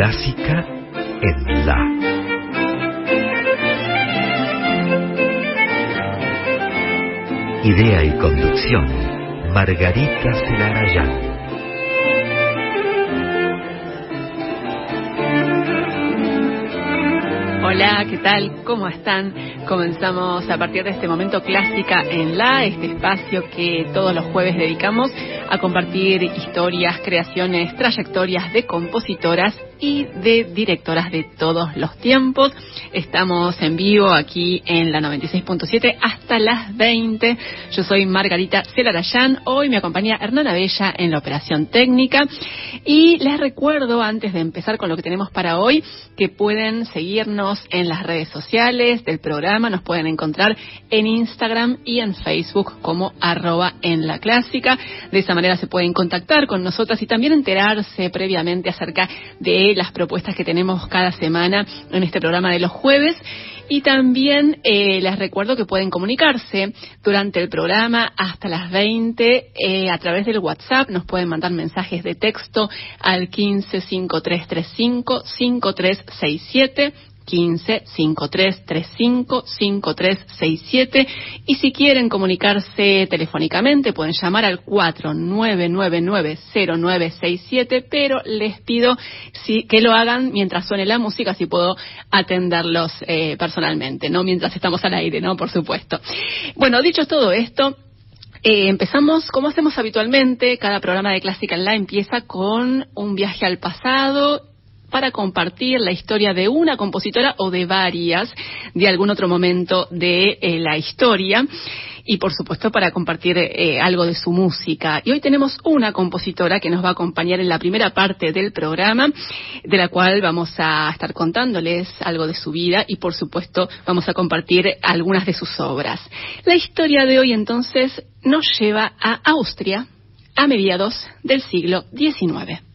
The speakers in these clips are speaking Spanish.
Clásica en La. Idea y conducción, Margarita Celarayán. Hola, ¿qué tal? ¿Cómo están? Comenzamos a partir de este momento Clásica en La, este espacio que todos los jueves dedicamos a compartir historias, creaciones, trayectorias de compositoras y de directoras de todos los tiempos. Estamos en vivo aquí en la 96.7 hasta las 20. Yo soy Margarita Celarayán. Hoy me acompaña Hernana Bella en la operación técnica. Y les recuerdo, antes de empezar con lo que tenemos para hoy, que pueden seguirnos en las redes sociales del programa. Nos pueden encontrar en Instagram y en Facebook como arroba en la clásica. De esa manera se pueden contactar con nosotras y también enterarse previamente acerca de las propuestas que tenemos cada semana en este programa de los jueves. Y también eh, les recuerdo que pueden comunicarse durante el programa hasta las 20 eh, a través del WhatsApp. Nos pueden mandar mensajes de texto al 15 5335 5367 15 5335 5367 y si quieren comunicarse telefónicamente pueden llamar al 49990967 pero les pido si, que lo hagan mientras suene la música si puedo atenderlos eh, personalmente, no mientras estamos al aire, no por supuesto. Bueno, dicho todo esto, eh, empezamos, como hacemos habitualmente, cada programa de Clásica en La empieza con un viaje al pasado para compartir la historia de una compositora o de varias de algún otro momento de eh, la historia y por supuesto para compartir eh, algo de su música. Y hoy tenemos una compositora que nos va a acompañar en la primera parte del programa, de la cual vamos a estar contándoles algo de su vida y por supuesto vamos a compartir algunas de sus obras. La historia de hoy entonces nos lleva a Austria a mediados del siglo XIX.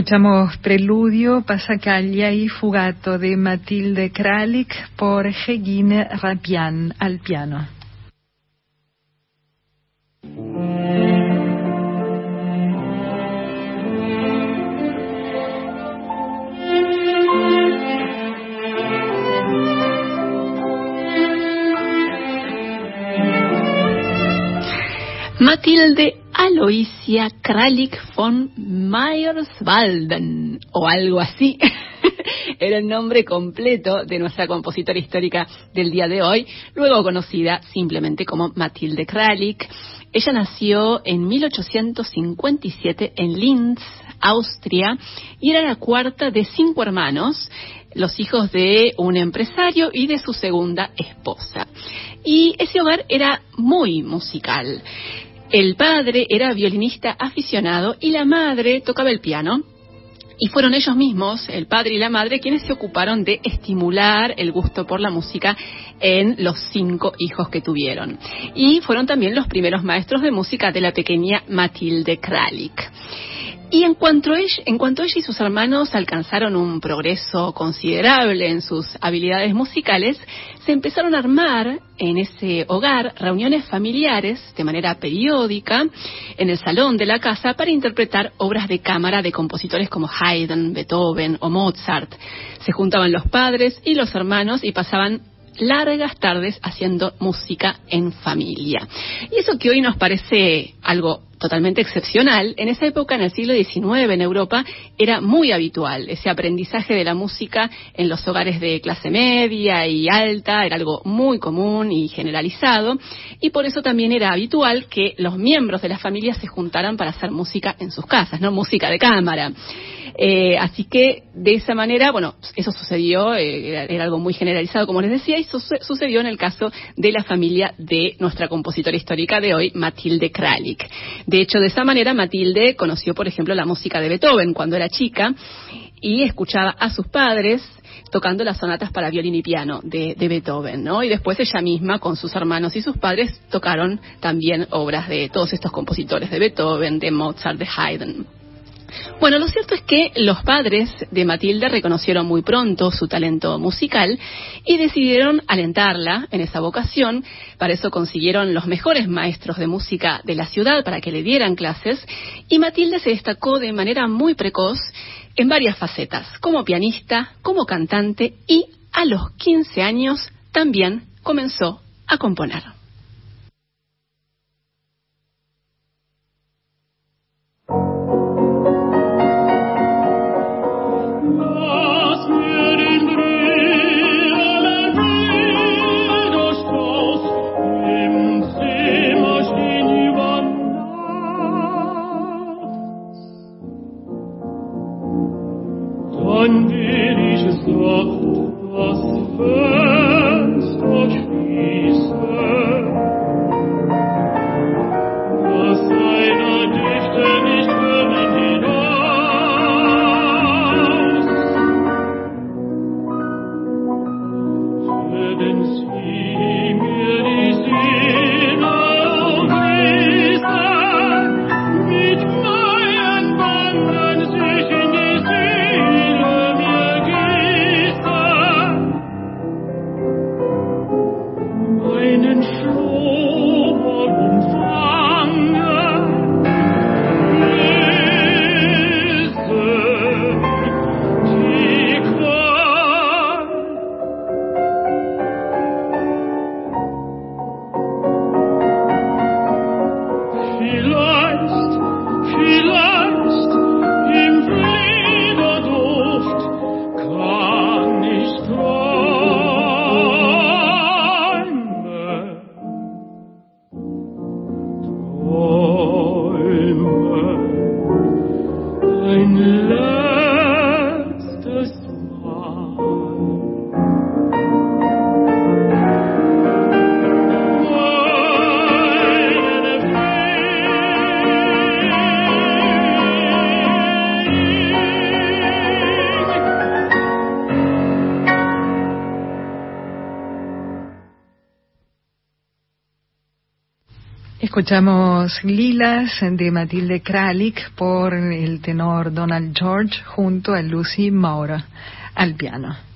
Escuchamos Preludio, Pasacaglia y Fugato de Matilde Kralik por Regine Rapian al piano. Matilde Aloisia Kralik von Meyerswalden, o algo así. Era el nombre completo de nuestra compositora histórica del día de hoy, luego conocida simplemente como Matilde Kralik. Ella nació en 1857 en Linz, Austria, y era la cuarta de cinco hermanos, los hijos de un empresario y de su segunda esposa. Y ese hogar era muy musical. El padre era violinista aficionado y la madre tocaba el piano. Y fueron ellos mismos, el padre y la madre, quienes se ocuparon de estimular el gusto por la música en los cinco hijos que tuvieron. Y fueron también los primeros maestros de música de la pequeña Matilde Kralik. Y en cuanto, ella, en cuanto ella y sus hermanos alcanzaron un progreso considerable en sus habilidades musicales, se empezaron a armar en ese hogar reuniones familiares de manera periódica en el salón de la casa para interpretar obras de cámara de compositores como Haydn, Beethoven o Mozart. Se juntaban los padres y los hermanos y pasaban largas tardes haciendo música en familia. Y eso que hoy nos parece algo totalmente excepcional, en esa época, en el siglo XIX, en Europa, era muy habitual. Ese aprendizaje de la música en los hogares de clase media y alta era algo muy común y generalizado, y por eso también era habitual que los miembros de la familia se juntaran para hacer música en sus casas, no música de cámara. Eh, así que de esa manera, bueno, eso sucedió, eh, era, algo muy generalizado, como les decía, y sucedió en el caso de la familia de nuestra compositora histórica de hoy, Matilde Kralik. De hecho, de esa manera, Matilde conoció, por ejemplo, la música de Beethoven cuando era chica y escuchaba a sus padres tocando las sonatas para violín y piano de, de, Beethoven, ¿no? Y después ella misma, con sus hermanos y sus padres, tocaron también obras de todos estos compositores de Beethoven, de Mozart, de Haydn. Bueno, lo cierto es que los padres de Matilde reconocieron muy pronto su talento musical y decidieron alentarla en esa vocación. Para eso consiguieron los mejores maestros de música de la ciudad para que le dieran clases y Matilde se destacó de manera muy precoz en varias facetas, como pianista, como cantante y a los 15 años también comenzó a componer. Escuchamos Lilas de Matilde Kralik por el tenor Donald George junto a Lucy Maura al piano.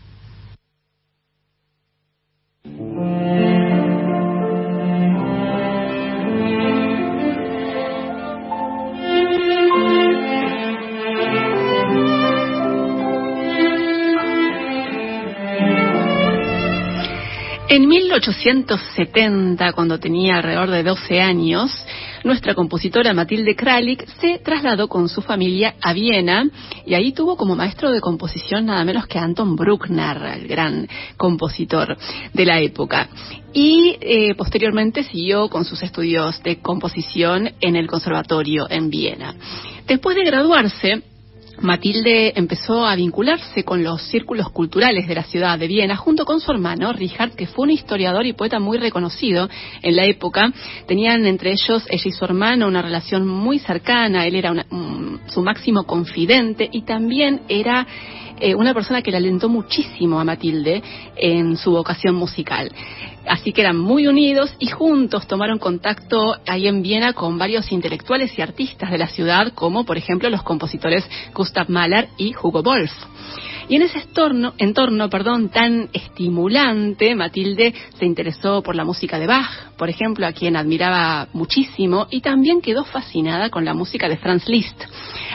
En 1870, cuando tenía alrededor de 12 años, nuestra compositora Matilde Kralik se trasladó con su familia a Viena y ahí tuvo como maestro de composición nada menos que Anton Bruckner, el gran compositor de la época. Y eh, posteriormente siguió con sus estudios de composición en el conservatorio en Viena. Después de graduarse, Matilde empezó a vincularse con los círculos culturales de la ciudad de Viena junto con su hermano Richard, que fue un historiador y poeta muy reconocido en la época. Tenían entre ellos, ella y su hermano, una relación muy cercana. Él era su máximo confidente y también era eh, una persona que le alentó muchísimo a Matilde en su vocación musical. Así que eran muy unidos y juntos tomaron contacto ahí en Viena con varios intelectuales y artistas de la ciudad, como por ejemplo los compositores Gustav Mahler y Hugo Wolf. Y en ese entorno, entorno perdón, tan estimulante, Matilde se interesó por la música de Bach, por ejemplo, a quien admiraba muchísimo, y también quedó fascinada con la música de Franz Liszt,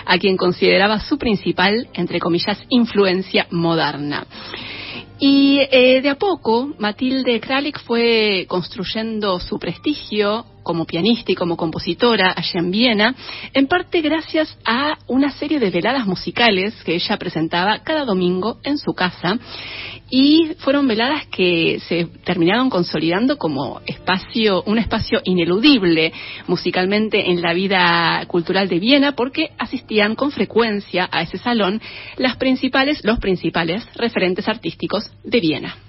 a quien consideraba su principal, entre comillas, influencia moderna. Y eh, de a poco, Matilde Kralik fue construyendo su prestigio como pianista y como compositora allá en Viena, en parte gracias a una serie de veladas musicales que ella presentaba cada domingo en su casa y fueron veladas que se terminaron consolidando como espacio, un espacio ineludible musicalmente en la vida cultural de Viena porque asistían con frecuencia a ese salón las principales, los principales referentes artísticos de Viena.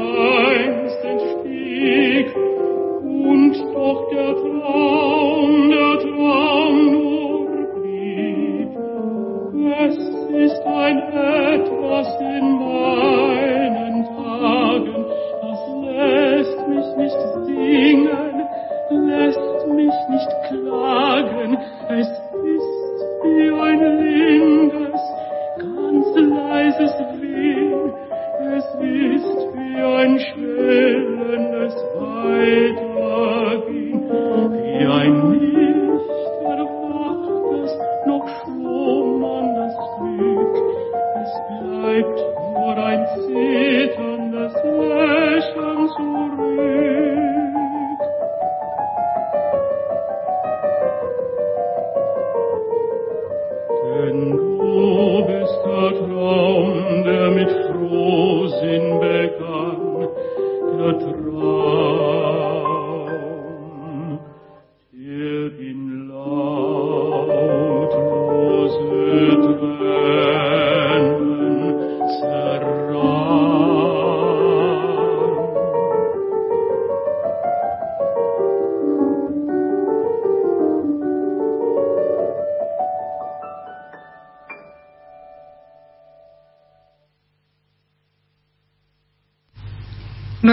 人生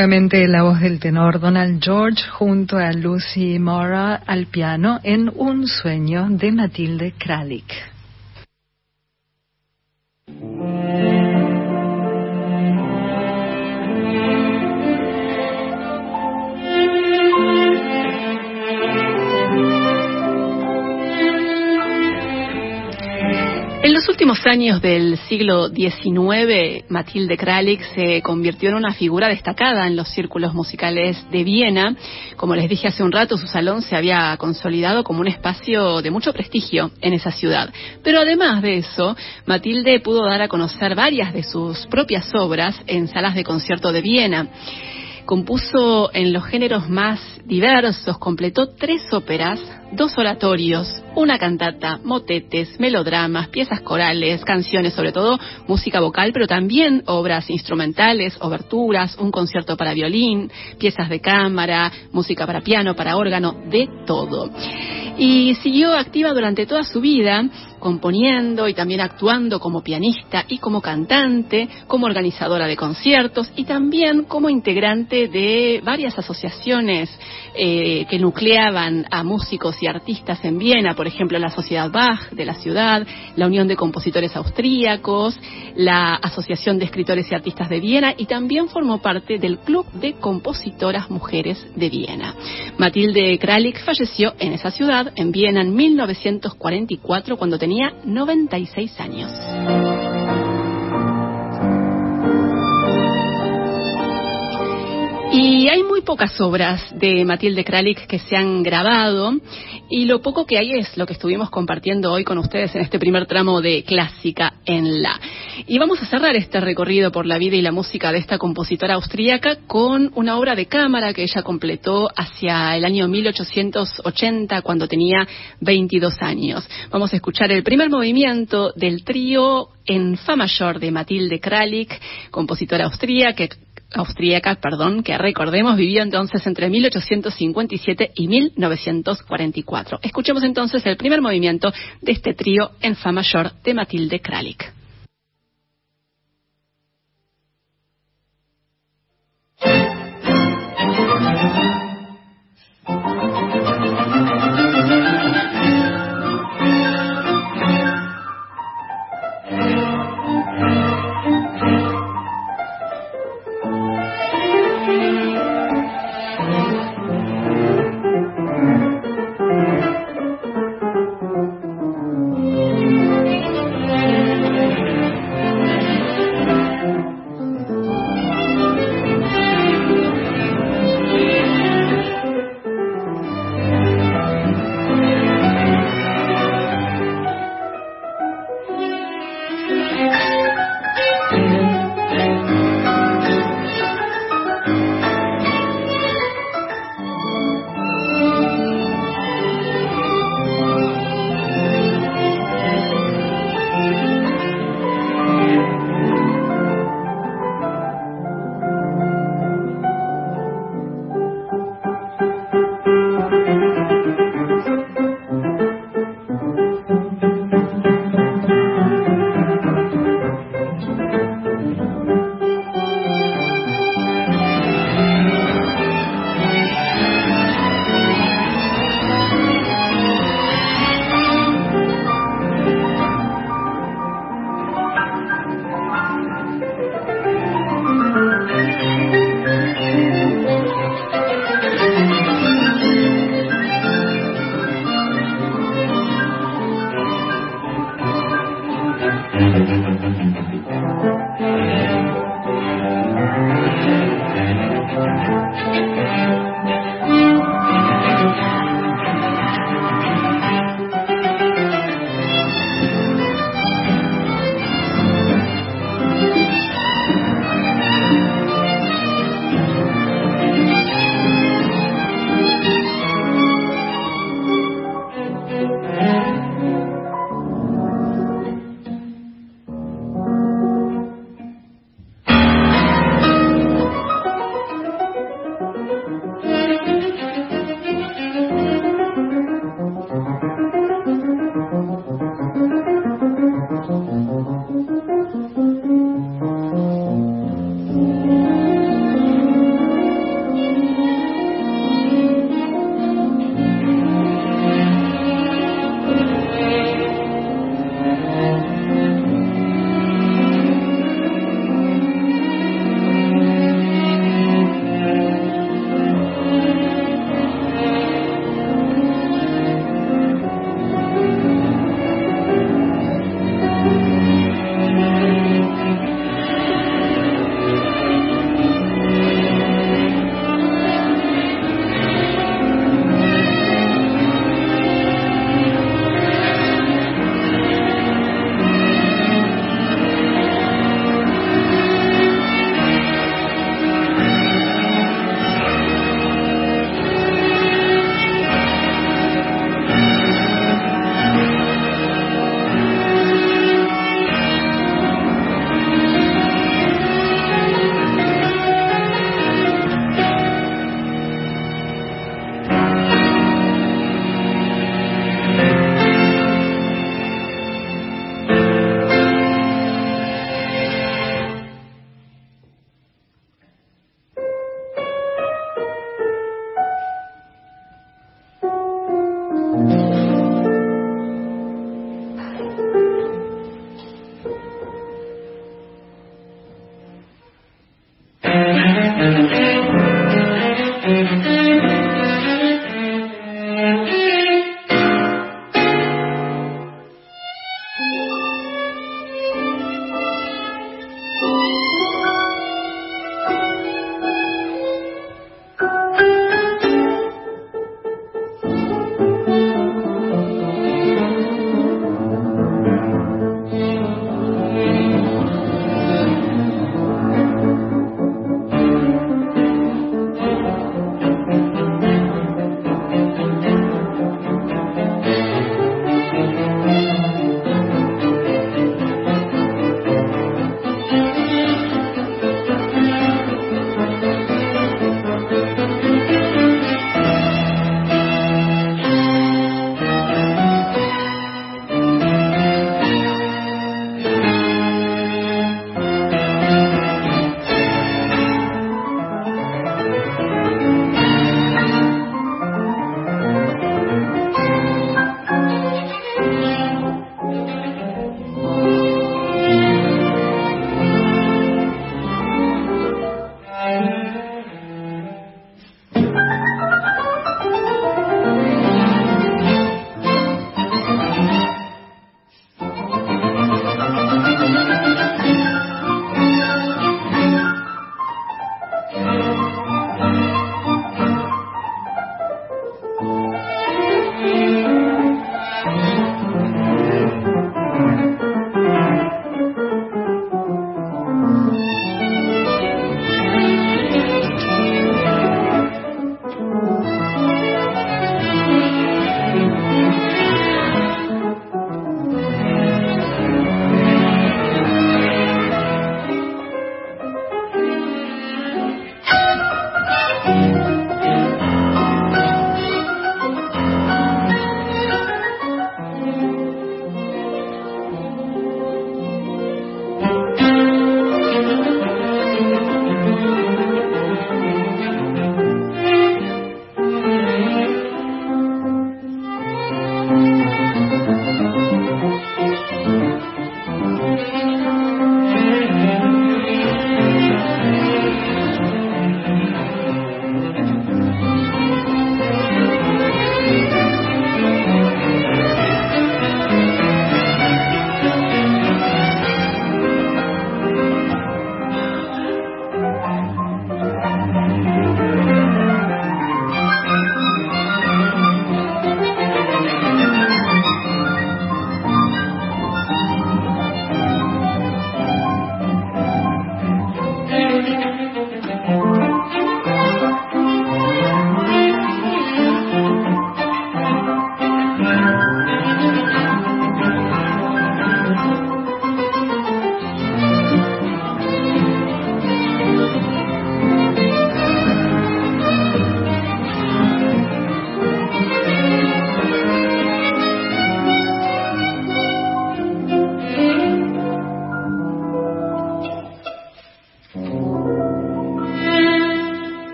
Nuevamente la voz del tenor Donald George junto a Lucy Mora al piano en Un sueño de Matilde Kralik. Años del siglo XIX, Matilde Kralik se convirtió en una figura destacada en los círculos musicales de Viena. Como les dije hace un rato, su salón se había consolidado como un espacio de mucho prestigio en esa ciudad. Pero además de eso, Matilde pudo dar a conocer varias de sus propias obras en salas de concierto de Viena. Compuso en los géneros más diversos, completó tres óperas, dos oratorios, una cantata, motetes, melodramas, piezas corales, canciones, sobre todo música vocal, pero también obras instrumentales, oberturas, un concierto para violín, piezas de cámara, música para piano, para órgano, de todo. Y siguió activa durante toda su vida, componiendo y también actuando como pianista y como cantante, como organizadora de conciertos y también como integrante de varias asociaciones eh, que nucleaban a músicos y artistas en Viena, por ejemplo la Sociedad Bach de la ciudad, la Unión de Compositores Austríacos, la Asociación de Escritores y Artistas de Viena y también formó parte del Club de Compositoras Mujeres de Viena. Matilde Kralik falleció en esa ciudad, en Viena, en 1944, cuando tenía 96 años. Y hay muy pocas obras de Matilde Kralik que se han grabado y lo poco que hay es lo que estuvimos compartiendo hoy con ustedes en este primer tramo de Clásica en la. Y vamos a cerrar este recorrido por la vida y la música de esta compositora austríaca con una obra de cámara que ella completó hacia el año 1880 cuando tenía 22 años. Vamos a escuchar el primer movimiento del trío en fa mayor de Matilde Kralik, compositora austríaca austríaca, perdón, que recordemos vivió entonces entre 1857 y 1944. Escuchemos entonces el primer movimiento de este trío en fa mayor de Matilde Kralik.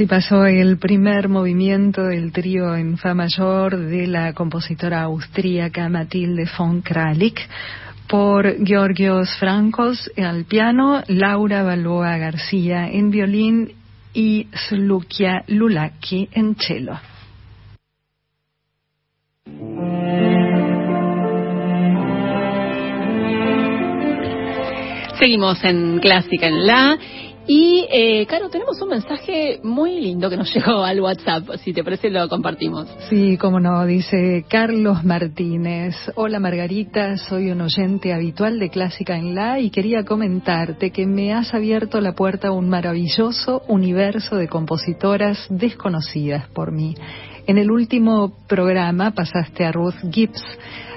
Así pasó el primer movimiento del trío en fa mayor de la compositora austríaca Matilde von Kralik por Georgios Francos al piano, Laura Baloa García en violín y Slukia Lulaki en cello. Seguimos en Clásica en La y, eh, Caro, tenemos un mensaje muy lindo que nos llegó al WhatsApp. Si te parece, lo compartimos. Sí, como no, dice Carlos Martínez. Hola Margarita, soy un oyente habitual de Clásica en La y quería comentarte que me has abierto la puerta a un maravilloso universo de compositoras desconocidas por mí. En el último programa pasaste a Ruth Gibbs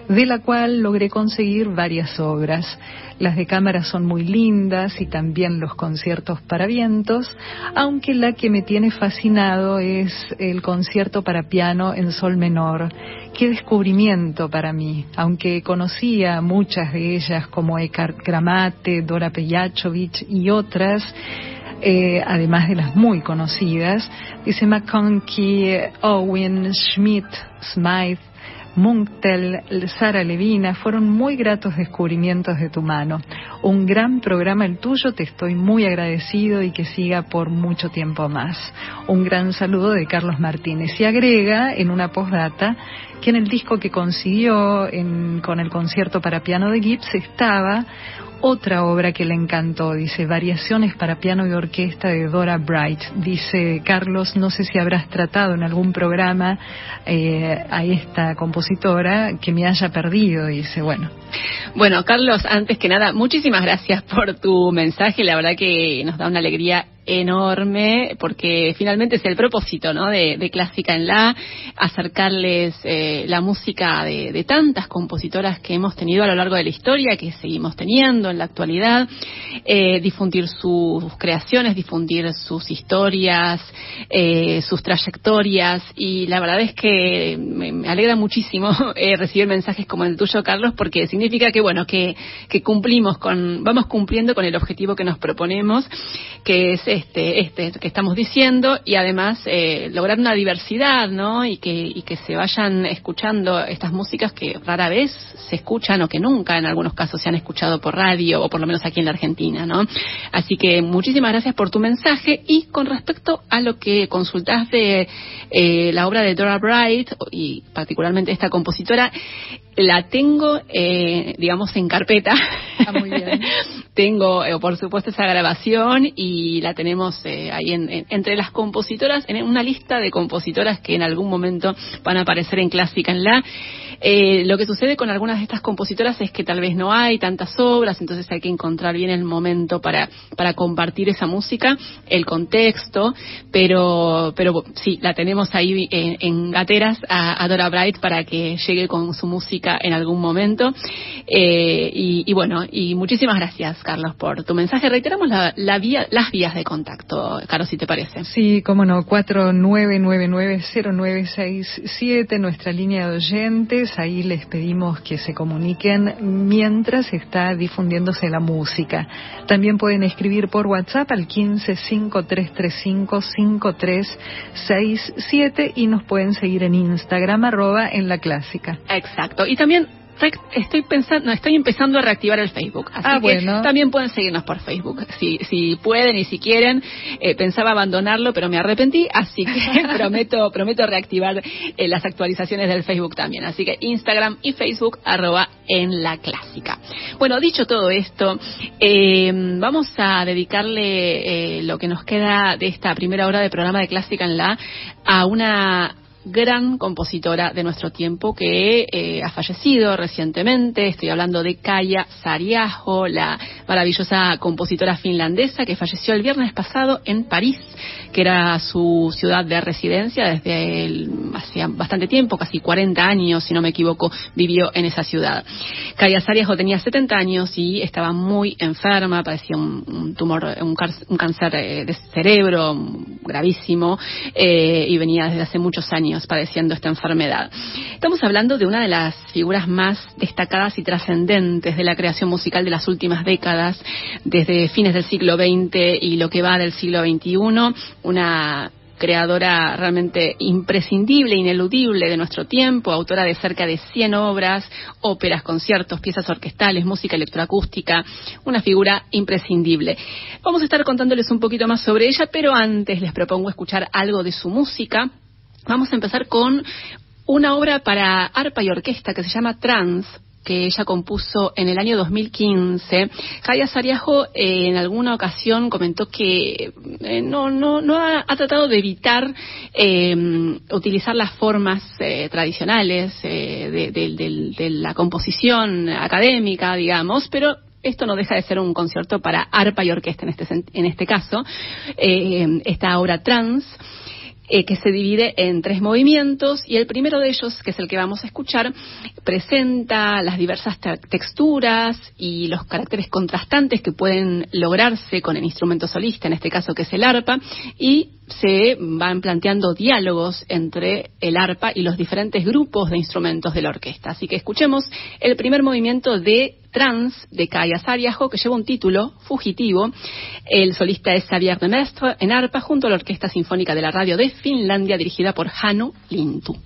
de la cual logré conseguir varias obras. Las de cámara son muy lindas y también los conciertos para vientos, aunque la que me tiene fascinado es el concierto para piano en sol menor. Qué descubrimiento para mí, aunque conocía muchas de ellas como Eckhart Gramate, Dora Pejacovich y otras, eh, además de las muy conocidas, dice McConkie, Owen, Schmidt, Smythe, Munktel, Sara Levina, fueron muy gratos descubrimientos de tu mano. Un gran programa el tuyo, te estoy muy agradecido y que siga por mucho tiempo más. Un gran saludo de Carlos Martínez. Y agrega en una postdata que en el disco que consiguió con el concierto para piano de Gibbs estaba otra obra que le encantó, dice Variaciones para piano y orquesta de Dora Bright. Dice Carlos, no sé si habrás tratado en algún programa eh, a esta compositora que me haya perdido, dice, bueno. Bueno, Carlos, antes que nada, muchísimas gracias por tu mensaje, la verdad que nos da una alegría enorme porque finalmente es el propósito ¿no? de, Clásica en La, acercarles eh, la música de, tantas compositoras que hemos tenido a lo largo de la historia, que seguimos teniendo en la actualidad, eh, difundir sus creaciones, difundir sus historias, eh, sus trayectorias y la verdad es que me, alegra muchísimo recibir mensajes como el tuyo, Carlos, porque significa que bueno que, que cumplimos con, vamos cumpliendo con el objetivo que nos proponemos, que este, este que estamos diciendo y además eh, lograr una diversidad, ¿no? Y que, y que se vayan escuchando estas músicas que rara vez se escuchan o que nunca en algunos casos se han escuchado por radio o por lo menos aquí en la Argentina, ¿no? Así que muchísimas gracias por tu mensaje y con respecto a lo que consultas de eh, la obra de Dora Bright y particularmente esta compositora, la tengo, eh, digamos, en carpeta. Ah, muy bien. tengo, eh, por supuesto, esa grabación y la tenemos eh, ahí en, entre las compositoras, en una lista de compositoras que en algún momento van a aparecer en Clásica en la. Eh, lo que sucede con algunas de estas compositoras es que tal vez no hay tantas obras, entonces hay que encontrar bien el momento para, para compartir esa música, el contexto, pero, pero sí, la tenemos ahí en, gateras a, Dora Bright para que llegue con su música en algún momento. Eh, y, bueno, y muchísimas gracias, Carlos, por tu mensaje. Reiteramos la, la vía, las vías de contacto, Carlos, si te parece. Sí, cómo no, 49990967, nuestra línea de oyentes ahí les pedimos que se comuniquen mientras está difundiéndose la música. También pueden escribir por WhatsApp al 1553355367 y nos pueden seguir en Instagram arroba en la clásica. Exacto. Y también estoy pensando, estoy empezando a reactivar el Facebook, así ah, que también pueden seguirnos por Facebook, si, si pueden y si quieren. Eh, pensaba abandonarlo, pero me arrepentí, así que prometo, prometo reactivar eh, las actualizaciones del Facebook también. Así que Instagram y Facebook arroba en la clásica. Bueno, dicho todo esto, eh, vamos a dedicarle lo que nos queda de esta primera hora de programa de Clásica en la a una gran compositora de nuestro tiempo que eh, ha fallecido recientemente. Estoy hablando de Kaya Sariajo, la maravillosa compositora finlandesa que falleció el viernes pasado en París, que era su ciudad de residencia desde el, hacía bastante tiempo, casi 40 años, si no me equivoco, vivió en esa ciudad. Kaya Sariajo tenía 70 años y estaba muy enferma, padecía un, tumor, un, cáncer eh, de cerebro gravísimo eh, y venía desde hace muchos años padeciendo esta enfermedad. Estamos hablando de una de las figuras más destacadas y trascendentes de la creación musical de las últimas décadas, desde fines del siglo XX y lo que va del siglo XXI, una creadora realmente imprescindible, ineludible de nuestro tiempo, autora de cerca de 100 obras, óperas, conciertos, piezas orquestales, música electroacústica, una figura imprescindible. Vamos a estar contándoles un poquito más sobre ella, pero antes les propongo escuchar algo de su música Vamos a empezar con una obra para arpa y orquesta que se llama Trans, que ella compuso en el año 2015. Kaya Sariajo eh, en alguna ocasión comentó que eh, no, no, no ha, tratado de evitar eh, utilizar las formas tradicionales de, la composición académica, digamos, pero esto no deja de ser un concierto para arpa y orquesta en este, en este caso. esta obra trans eh, que se divide en tres movimientos y el primero de ellos, que es el que vamos a escuchar, presenta las diversas texturas y los caracteres contrastantes que pueden lograrse con el instrumento solista, en este caso que es el arpa, y se van planteando diálogos entre el arpa y los diferentes grupos de instrumentos de la orquesta. Así que escuchemos el primer movimiento de Trans de Kaya Sariajo, que lleva un título, Fugitivo. El solista es Xavier de Mestre en arpa junto a la Orquesta Sinfónica de la Radio de Finlandia dirigida por Hannu Lintu.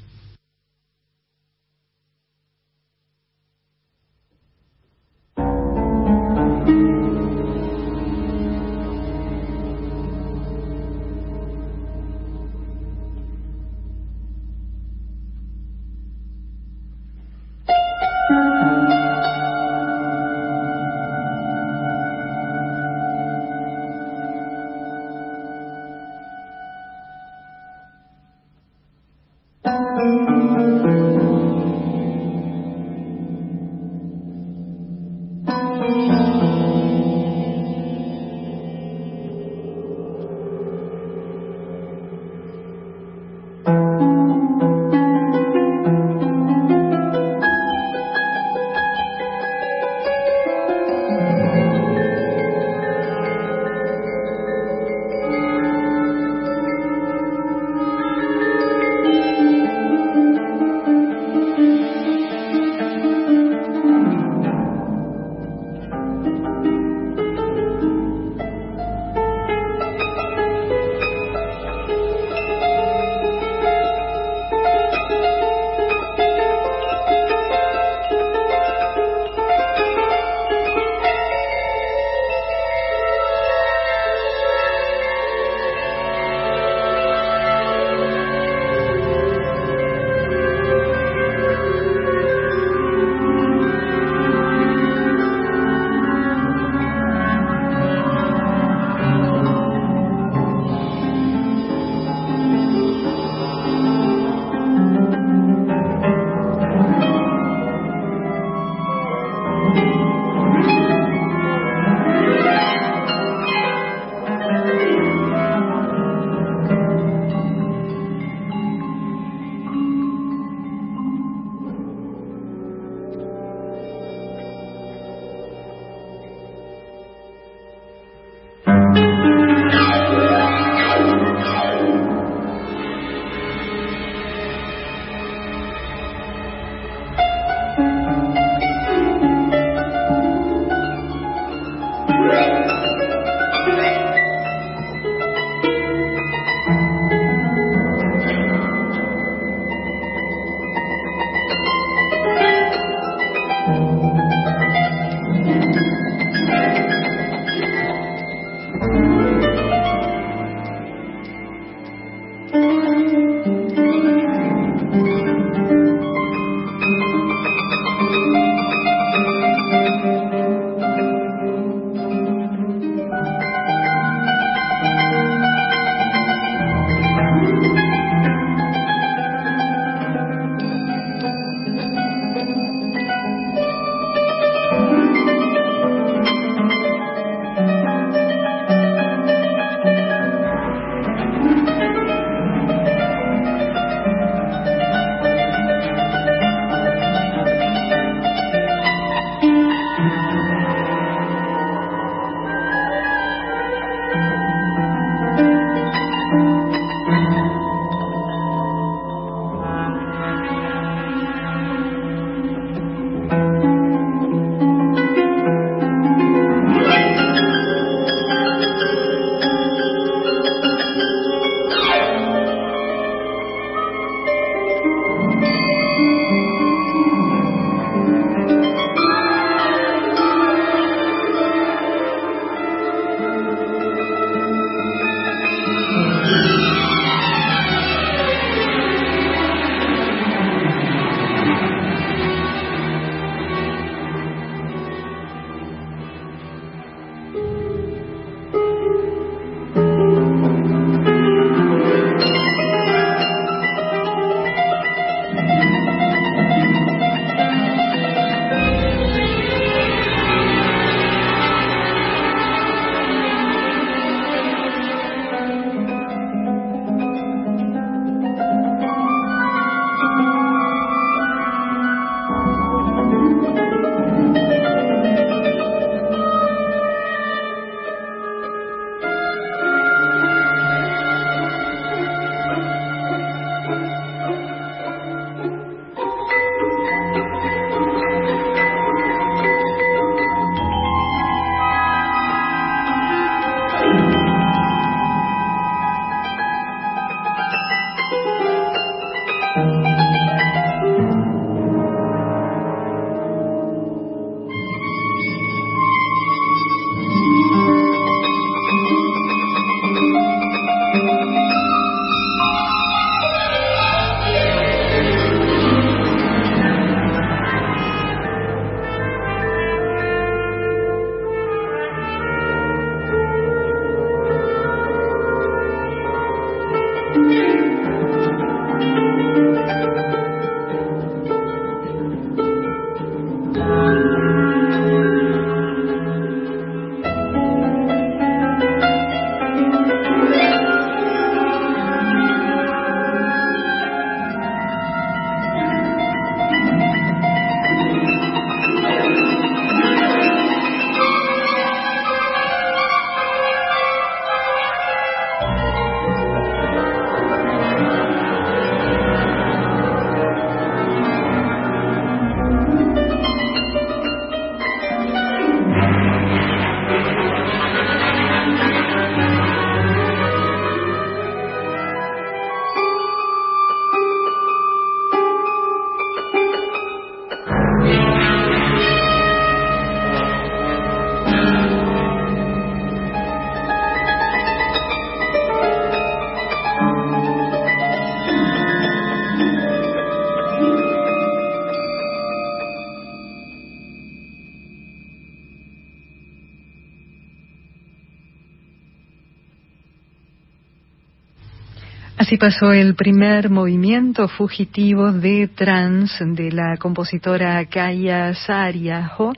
Pasó el primer movimiento fugitivo de trans de la compositora Kaya Sariaho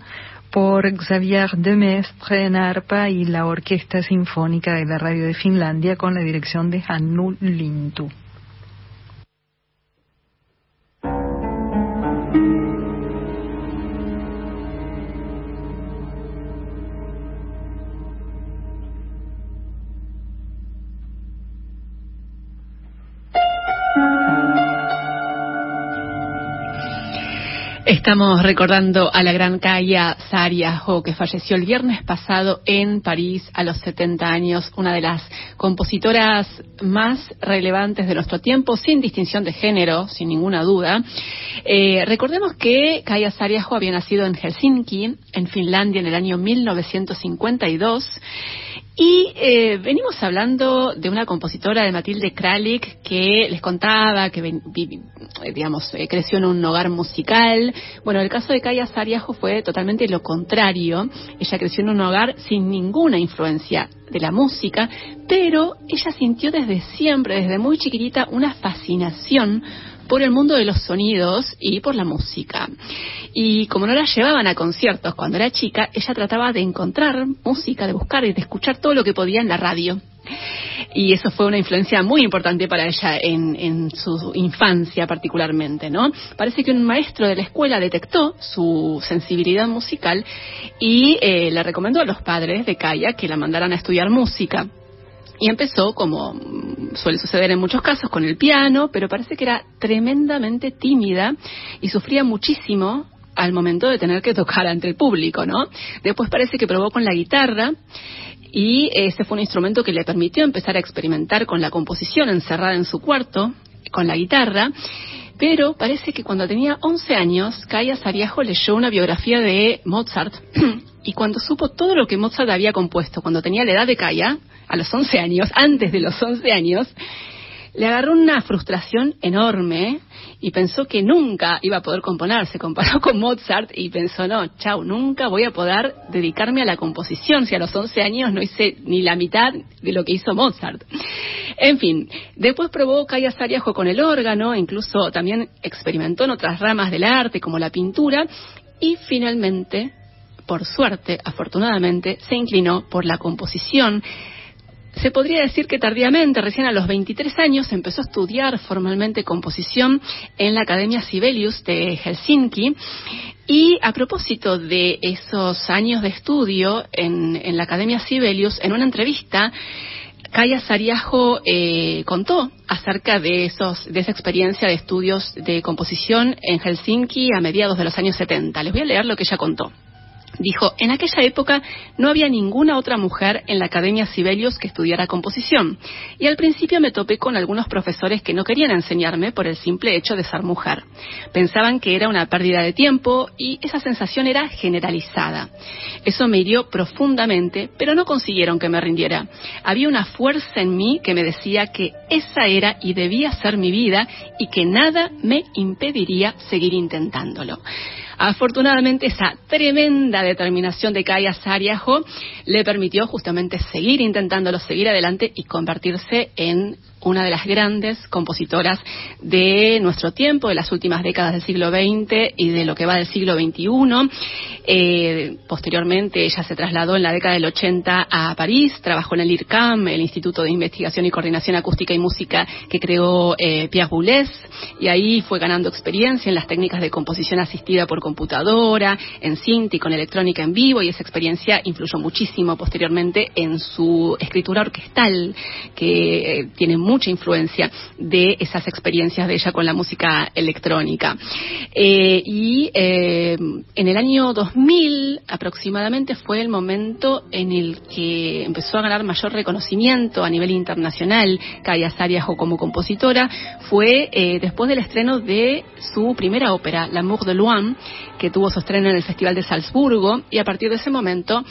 por Xavier Demestre en arpa y la Orquesta Sinfónica de la Radio de Finlandia con la dirección de Hannu Lintu. Estamos recordando a la gran Kaya Sariaho, que falleció el viernes pasado en París a los 70 años, una de las compositoras más relevantes de nuestro tiempo, sin distinción de género, sin ninguna duda. Eh, recordemos que Kaya Sariaho había nacido en Helsinki, en Finlandia, en el año 1952 y eh, venimos hablando de una compositora de Matilde Kralik que les contaba que, digamos, eh, creció en un hogar musical. Bueno, el caso de Kaya Sariajo fue totalmente lo contrario. Ella creció en un hogar sin ninguna influencia de la música, pero ella sintió desde siempre, desde muy chiquitita, una fascinación por el mundo de los sonidos y por la música. Y como no la llevaban a conciertos cuando era chica, ella trataba de encontrar música, de buscar y de escuchar todo lo que podía en la radio. Y eso fue una influencia muy importante para ella en, su infancia particularmente, ¿no? Parece que un maestro de la escuela detectó su sensibilidad musical y eh, le recomendó a los padres de Kaya que la mandaran a estudiar música. Y empezó, como suele suceder en muchos casos, con el piano, pero parece que era tremendamente tímida y sufría muchísimo al momento de tener que tocar ante el público, ¿no? Después parece que probó con la guitarra y ese fue un instrumento que le permitió empezar a experimentar con la composición encerrada en su cuarto, con la guitarra. Pero parece que cuando tenía 11 años, Kaya Sariajo leyó una biografía de Mozart y cuando supo todo lo que Mozart había compuesto cuando tenía la edad de Kaya, a los 11 años, antes de los 11 años, le agarró una frustración enorme y pensó que nunca iba a poder componer. Se comparó con Mozart y pensó, no, chau, nunca voy a poder dedicarme a la composición si a los 11 años no hice ni la mitad de lo que hizo Mozart. En fin, después probó Kaya Sariajo con el órgano, incluso también experimentó en otras ramas del arte como la pintura y finalmente, por suerte, afortunadamente, se inclinó por la composición se podría decir que tardíamente, recién a los 23 años, empezó a estudiar formalmente composición en la Academia Sibelius de Helsinki. Y a propósito de esos años de estudio en, la Academia Sibelius, en una entrevista, Kaya Sariajo eh, contó acerca de, esos, de esa experiencia de estudios de composición en Helsinki a mediados de los años 70. Les voy a leer lo que ella contó. Dijo, en aquella época no había ninguna otra mujer en la Academia Sibelius que estudiara composición, y al principio me topé con algunos profesores que no querían enseñarme por el simple hecho de ser mujer. Pensaban que era una pérdida de tiempo y esa sensación era generalizada. Eso me hirió profundamente, pero no consiguieron que me rindiera. Había una fuerza en mí que me decía que esa era y debía ser mi vida y que nada me impediría seguir intentándolo. Afortunadamente, esa tremenda determinación de Kaya Sariajo le permitió justamente seguir intentándolo, seguir adelante y convertirse en una de las grandes compositoras de nuestro tiempo, de las últimas décadas del siglo XX y de lo que va del siglo XXI. Eh, posteriormente, ella se trasladó en la década del 80 a París, trabajó en el IRCAM, el Instituto de Investigación y Coordinación Acústica y Música que creó eh, Pierre Boulez, y ahí fue ganando experiencia en las técnicas de composición asistida por computadora, en synth con electrónica en vivo, y esa experiencia influyó muchísimo posteriormente en su escritura orquestal, que eh, tiene mucha influencia de esas experiencias de ella con la música electrónica. Eh, y eh, en el año 2000 aproximadamente fue el momento en el que empezó a ganar mayor reconocimiento a nivel internacional Kaya Sariajo como compositora, fue eh, después del estreno de su primera ópera, L'amour de Luan, que tuvo su estreno en el Festival de Salzburgo, y a partir de ese momento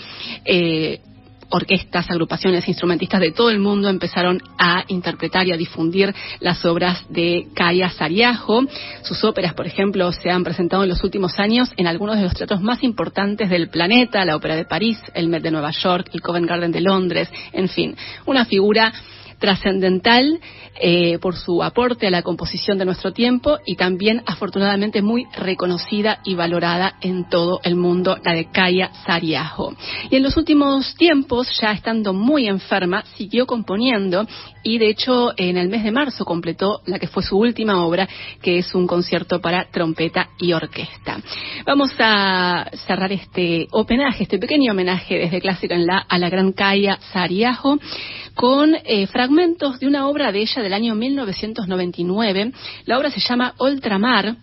orquestas, agrupaciones, instrumentistas de todo el mundo empezaron a interpretar y a difundir las obras de Kaya Sariajo. Sus óperas, por ejemplo, se han presentado en los últimos años en algunos de los teatros más importantes del planeta, la Ópera de París, el Met de Nueva York, el Covent Garden de Londres, en fin, una figura trascendental eh, por su aporte a la composición de nuestro tiempo y también afortunadamente muy reconocida y valorada en todo el mundo, la de Kaya Sariajo. Y en los últimos tiempos, ya estando muy enferma, siguió componiendo y de hecho en el mes de marzo completó la que fue su última obra, que es un concierto para trompeta y orquesta. Vamos a cerrar este homenaje, este pequeño homenaje desde Clásico en la a la gran Kaya Sariajo con eh, fragmentos de una obra de ella del año 1999. La obra se llama Ultramar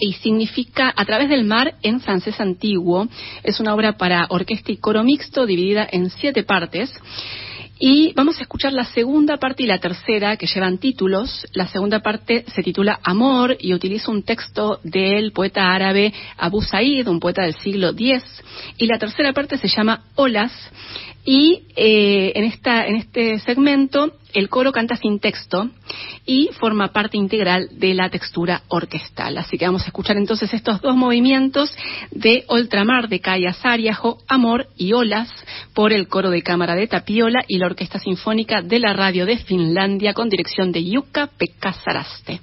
y significa a través del mar en francés antiguo. Es una obra para orquesta y coro mixto dividida en siete partes. Y vamos a escuchar la segunda parte y la tercera que llevan títulos. La segunda parte se titula Amor y utiliza un texto del poeta árabe Abu Said, un poeta del siglo X. Y la tercera parte se llama Olas y eh, en, esta, en este segmento el coro canta sin texto y forma parte integral de la textura orquestal. Así que vamos a escuchar entonces estos dos movimientos de Ultramar de Kaya Sariajo, Amor y Olas por el coro de cámara de Tapiola y la Orquesta Sinfónica de la Radio de Finlandia con dirección de Jukka Pekka Saraste.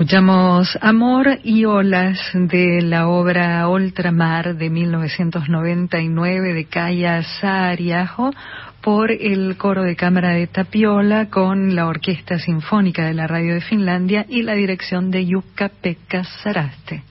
Escuchamos Amor y Olas de la obra Ultramar de 1999 de Kaya Saariaho por el coro de cámara de Tapiola con la Orquesta Sinfónica de la Radio de Finlandia y la dirección de Jukka-Pekka Saraste.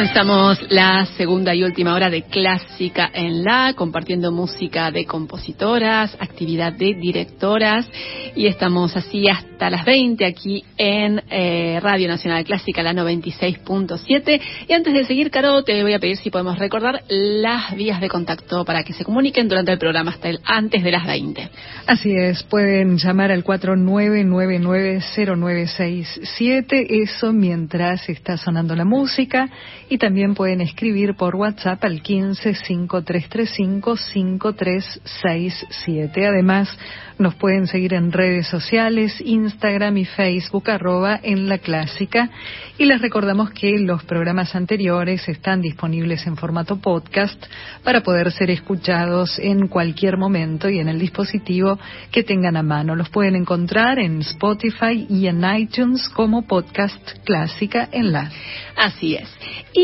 Comenzamos la segunda y última hora de Clásica en la, compartiendo música de compositoras, actividad de directoras y estamos así hasta las 20 aquí en eh, Radio Nacional Clásica, la 96.7. Y antes de seguir, Caro, te voy a pedir si podemos recordar las vías de contacto para que se comuniquen durante el programa hasta el antes de las 20. Así es, pueden llamar al 49990967, eso mientras está sonando la música y también pueden escribir por WhatsApp al 15 5335 5367. Además, nos pueden seguir en redes sociales, Instagram y Facebook, arroba en la clásica. Y les recordamos que los programas anteriores están disponibles en formato podcast para poder ser escuchados en cualquier momento y en el dispositivo que tengan a mano. Los pueden encontrar en Spotify y en iTunes como podcast clásica en la. Así es.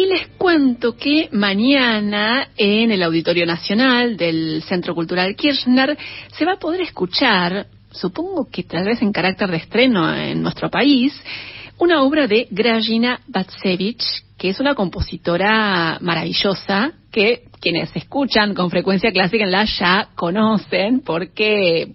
Les cuento que mañana en el Auditorio Nacional del Centro Cultural Kirchner se va a poder escuchar, supongo que tal vez en carácter de estreno en nuestro país, una obra de Grajina Batsevich, que es una compositora maravillosa que quienes escuchan con frecuencia clásica en la ya conocen porque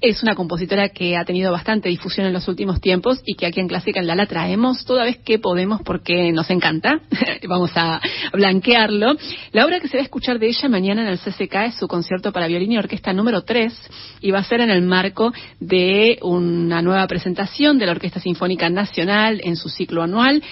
es una compositora que ha tenido bastante difusión en los últimos tiempos y que aquí en Clásica en la la traemos toda vez que podemos porque nos encanta. Vamos a blanquearlo. La obra que se va a escuchar de ella mañana en el CCK es su concierto para violín y orquesta número 3 y va a ser en el marco de una nueva presentación de la Orquesta Sinfónica Nacional en su ciclo anual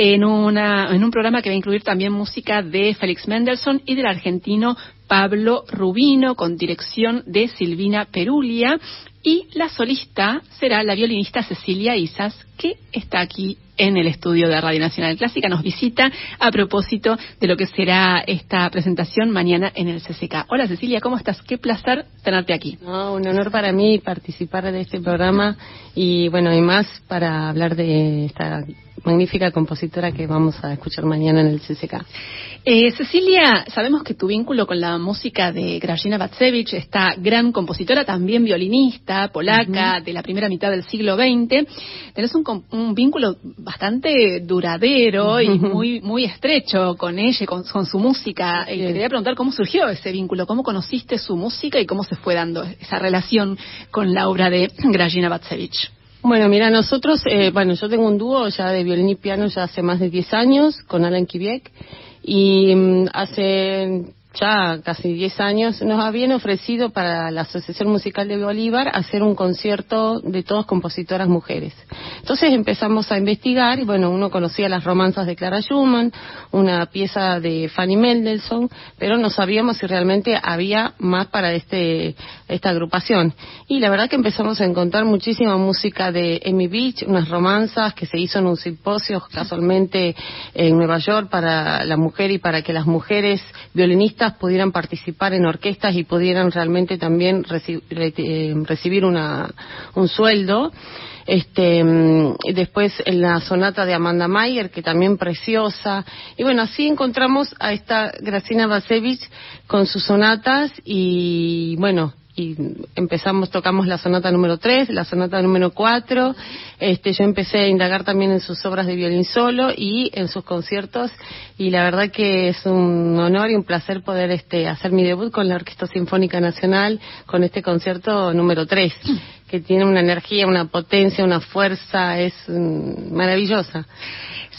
en, una, en un programa que va a incluir también música de Félix Mendelssohn y del argentino Pablo Rubino, con dirección de Silvina Perulia. Y la solista será la violinista Cecilia Isas, que está aquí en el estudio de Radio Nacional Clásica. Nos visita a propósito de lo que será esta presentación mañana en el CCK. Hola Cecilia, ¿cómo estás? Qué placer tenerte aquí. un honor para mí participar de este programa y bueno, y más para hablar de esta magnífica compositora que vamos a escuchar mañana en el CCK. Eh, Cecilia, sabemos que tu vínculo con la música de Grażyna Batsevich, esta gran compositora, también violinista, polaca, de la primera mitad del siglo XX, tenés un, un vínculo bastante duradero y muy muy estrecho con ella, con, con su música. Y te quería preguntar cómo surgió ese vínculo, cómo conociste su música y cómo se fue dando esa relación con la obra de Grażyna Batsevich. Bueno, mira, nosotros, eh, bueno, yo tengo un dúo ya de violín y piano ya hace más de 10 años con Alan Kiviek y mm, hace ya casi 10 años, nos habían ofrecido para la Asociación Musical de Bolívar hacer un concierto de todas compositoras mujeres. Entonces empezamos a investigar y bueno, uno conocía las romanzas de Clara Schumann, una pieza de Fanny Mendelssohn, pero no sabíamos si realmente había más para este esta agrupación. Y la verdad que empezamos a encontrar muchísima música de Amy Beach, unas romanzas que se hizo en un simposio casualmente en Nueva York para la mujer y para que las mujeres violinistas pudieran participar en orquestas y pudieran realmente también eh, recibir una, un sueldo. Este, mm, después en la sonata de Amanda Mayer, que también preciosa. Y bueno, así encontramos a esta Gracina Basevich con sus sonatas y bueno, y empezamos, tocamos la sonata número 3, la sonata número 4. Este, yo empecé a indagar también en sus obras de violín solo y en sus conciertos y la verdad que es un honor y un placer poder este, hacer mi debut con la Orquesta Sinfónica Nacional con este concierto número 3, que tiene una energía, una potencia, una fuerza, es mm, maravillosa.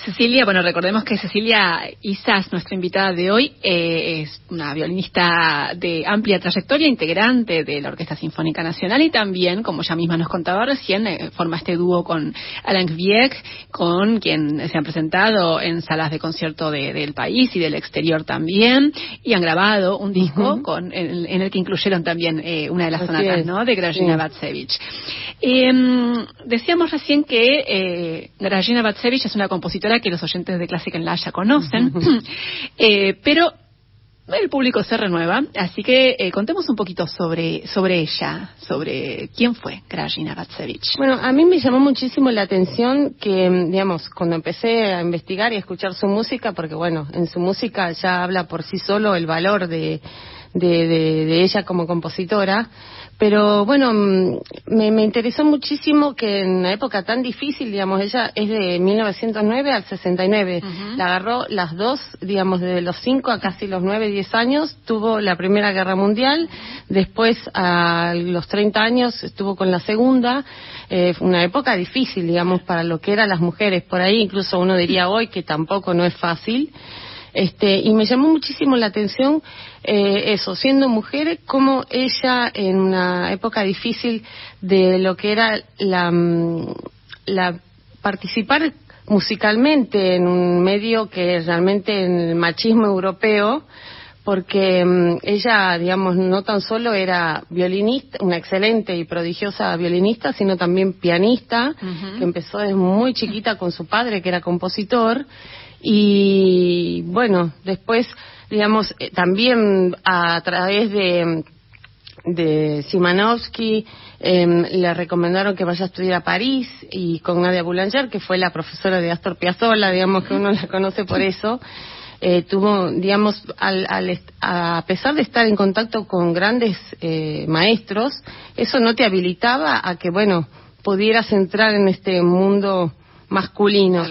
Cecilia, bueno, recordemos que Cecilia Isas, nuestra invitada de hoy, eh, es una violinista de amplia trayectoria, integrante de la Orquesta Sinfónica Nacional y también, como ella misma nos contaba recién, eh, forma este dúo con Alan Kviek, con quien se han presentado en salas de concierto del país y del exterior también, y han grabado un disco con, en, el que incluyeron también eh, una de las sonatas, ¿no?, de Grażyna Batsevich. Em, decíamos recién que eh, Grajina Batsevich es una compositora que los oyentes de Clásica en la ya conocen, eh, pero el público se renueva, así que eh, contemos un poquito sobre, sobre ella, sobre quién fue Grajina Batsevich. Bueno, a mí me llamó muchísimo la atención que, digamos, cuando empecé a investigar y a escuchar su música, porque bueno, en su música ya habla por sí solo el valor de, de, de ella como compositora, pero bueno, mm, me, me, interesó muchísimo que en una época tan difícil, digamos, ella es de 1909 al 69. La agarró las dos, digamos, desde los 5 a casi los 9, 10 años. Tuvo la Primera Guerra Mundial. Después, a los 30 años, estuvo con la Segunda. Eh, una época difícil, digamos, para lo que eran las mujeres. Por ahí incluso uno diría hoy que tampoco no es fácil. Este, y me llamó muchísimo la atención eh, eso, siendo mujer, como ella en una época difícil de lo que era la, mm, la participar musicalmente en un medio que realmente en el machismo europeo, porque mm, ella, digamos, no tan solo era violinista, una excelente y prodigiosa violinista, sino también pianista, que empezó desde muy chiquita con su padre, que era compositor, y bueno, después, digamos, eh, también a través de, de Simanovsky em, le recomendaron que vaya a estudiar a París y con Nadia Boulanger, que fue la profesora de Astor Piazzolla, digamos que uno la conoce por eso. Eh, tuvo, digamos, al, al, a pesar de estar en contacto con grandes eh, maestros, eso no te habilitaba a que, bueno, pudieras entrar en este mundo masculino.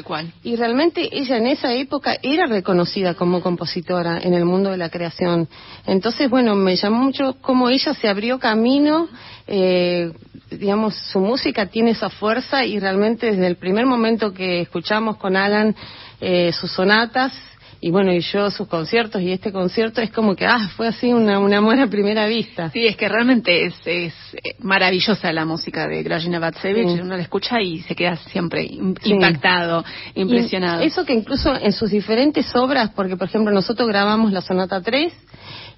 Y realmente ella en esa época era reconocida como compositora en el mundo de la creación. Entonces, bueno, me llamó mucho cómo ella se abrió camino, eh, digamos, su música tiene esa fuerza y realmente desde el primer momento que escuchamos con Alan eh, sus sonatas, y bueno, y yo sus conciertos y este concierto es como que, ah, fue así una, una amor a primera vista. Sí, es que realmente es, es eh, maravillosa la música de Grajina Batsevich, uno la escucha y se queda siempre impactado, impresionado. eso que incluso en sus diferentes obras, porque por ejemplo nosotros grabamos la Sonata 3,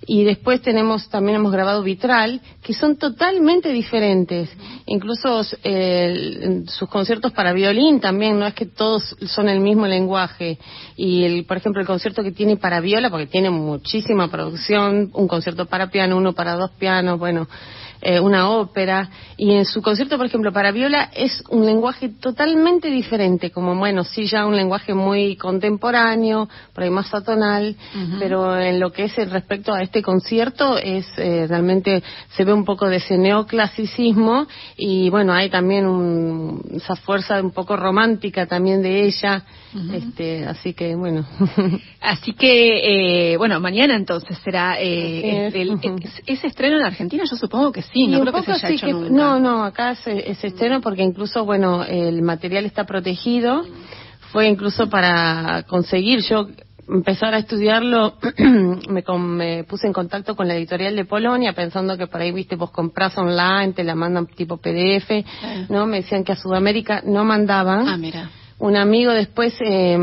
y después tenemos también hemos grabado Vitral que son totalmente diferentes. Incluso eh, sus conciertos para violín también no es que todos son el mismo lenguaje. Y el por ejemplo el concierto que tiene para viola porque tiene muchísima producción un concierto para piano uno para dos pianos bueno eh, una ópera, y en su concierto, por ejemplo, para viola es un lenguaje totalmente diferente, como, bueno, sí ya un lenguaje muy contemporáneo, por ahí más atonal, pero en lo que es el respecto a este concierto es eh, realmente se ve un poco de ese neoclasicismo y bueno, hay también un, esa fuerza un poco romántica también de ella, este, así que bueno. así que, eh, bueno, mañana entonces será eh, ese estreno en Argentina, yo supongo que sí, no creo que se haya hecho nunca. No, no, acá se, se estreno porque incluso, bueno, el material está protegido. Fue incluso para conseguir yo empezar a estudiarlo, me, me, puse en contacto con la editorial de Polonia, pensando que por ahí, viste, vos compras online, te la mandan tipo PDF, ¿no? Me decían que a Sudamérica no mandaban. Ah, mira un amigo después eh,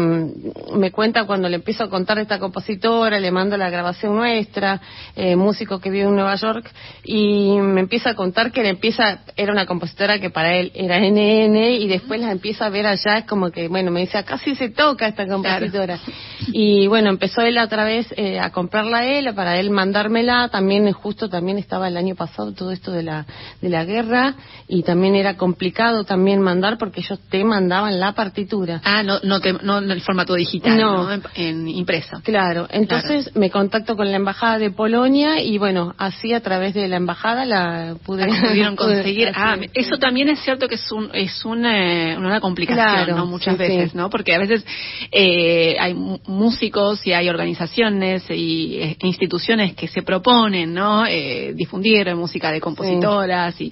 me cuenta cuando le empiezo a contar de esta compositora, le mando la grabación nuestra, eh, músico que vive en Nueva York, y me empieza a contar que le empieza, era una compositora que para él era NN, y después la empieza a ver allá, es como que, bueno, me dice, acá sí se toca esta compositora. Y bueno, empezó él otra vez eh, a comprarla a él, para él mandármela, también justo también estaba el año pasado todo esto de la, de la guerra, y también era complicado también mandar porque ellos te mandaban la partida Ah, no, no, no en el formato digital, no, En, impreso. Claro, entonces me contacto con la embajada de Polonia y bueno, así a través de la embajada la pude pudieron conseguir. ah, eso también es cierto que es un es una, una complicación, ¿no? Muchas veces, ¿no? Porque a veces eh, hay músicos y hay organizaciones y eh, instituciones que se proponen, ¿no? Eh, difundir música de compositoras y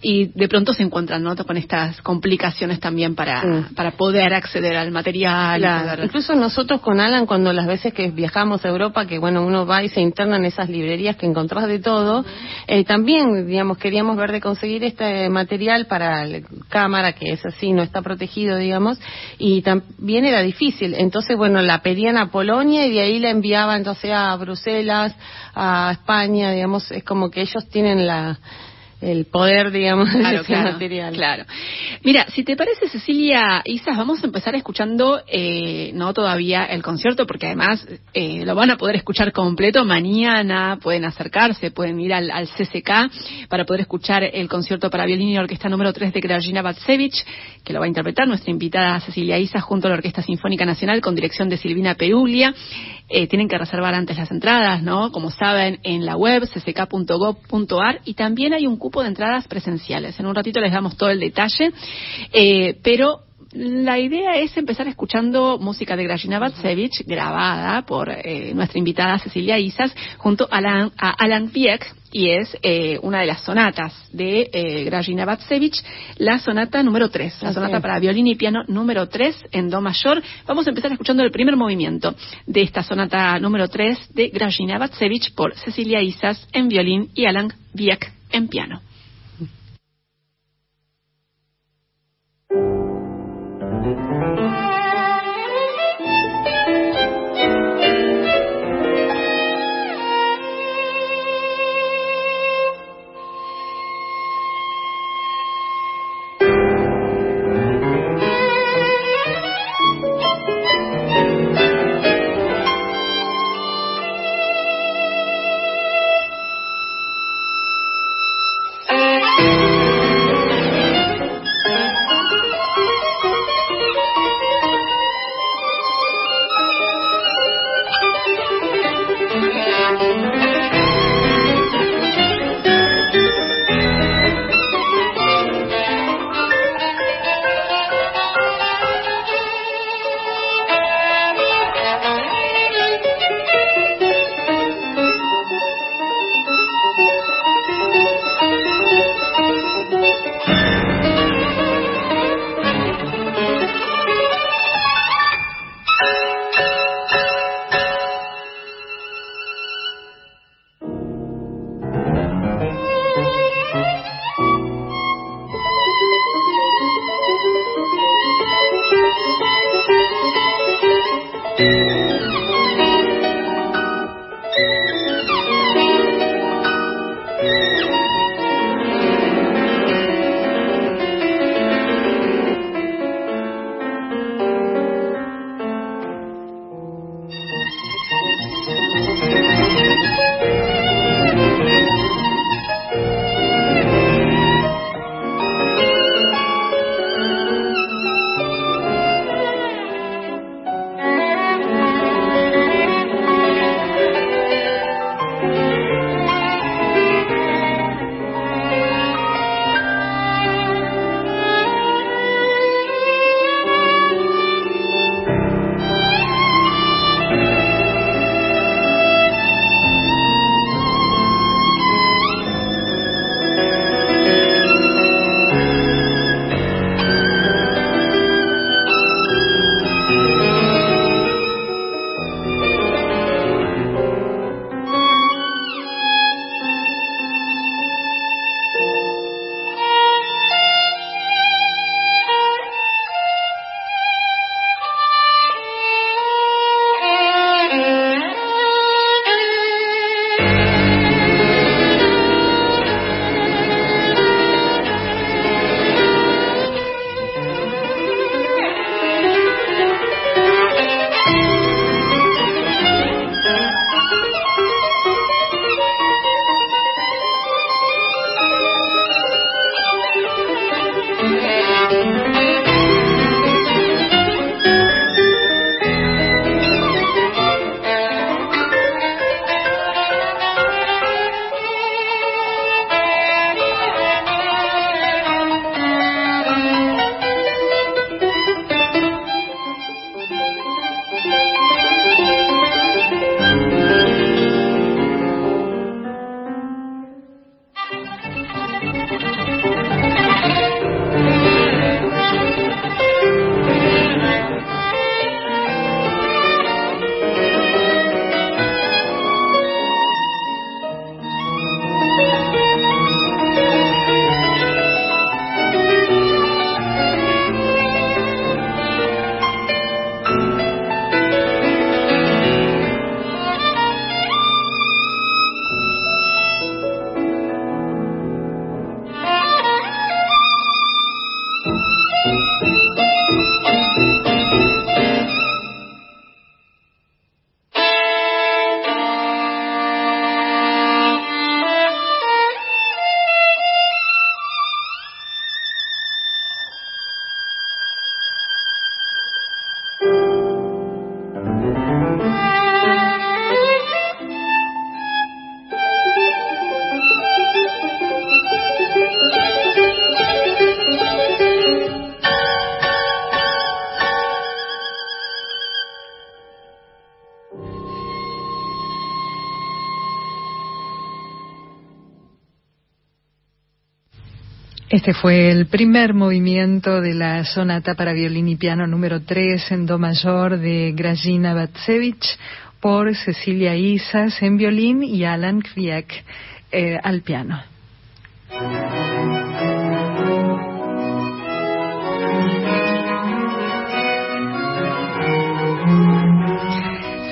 y de pronto se encuentran ¿no? con estas complicaciones también para, para poder acceder al material. Incluso nosotros con Alan, cuando las veces que viajamos a Europa, que bueno, uno va y se interna en esas librerías que encontrás de todo, eh, también, digamos, queríamos ver de conseguir este material para la cámara, que es así, no está protegido, digamos, y también era difícil. Entonces, bueno, la pedían a Polonia y de ahí la enviaban entonces a Bruselas, a España, digamos, es como que ellos tienen la el poder, digamos, claro, de claro, material. Claro. Mira, si te parece, Cecilia Isas, vamos a empezar escuchando, eh, no todavía el concierto, porque además eh, lo van a poder escuchar completo mañana, pueden acercarse, pueden ir al, al, CCK para poder escuchar el concierto para violín y orquesta número 3 de Grażyna Batsevich, que lo va a interpretar nuestra invitada Cecilia Isas junto a la Orquesta Sinfónica Nacional con dirección de Silvina Peruglia. Eh, tienen que reservar antes las entradas, ¿no? Como saben, en la web cck.gov.ar y también hay un cupo de entradas presenciales. En un ratito les damos todo el detalle, eh, pero la idea es empezar escuchando música de Grażyna Batsevich grabada por eh, nuestra invitada Cecilia Isas junto a Alan, a Alan Wieck y es eh, una de las sonatas de eh, Batsevich, la sonata número 3, la sonata para violín y piano número 3 en do mayor. Vamos a empezar escuchando el primer movimiento de esta sonata número 3 de Grażyna Batsevich por Cecilia Isas en violín y Alan Wieck en piano. Este fue el primer movimiento de la sonata para violín y piano número 3 en do mayor de Grażyna Batsevich por Cecilia Isas en violín y Alan Kwiek eh, al piano.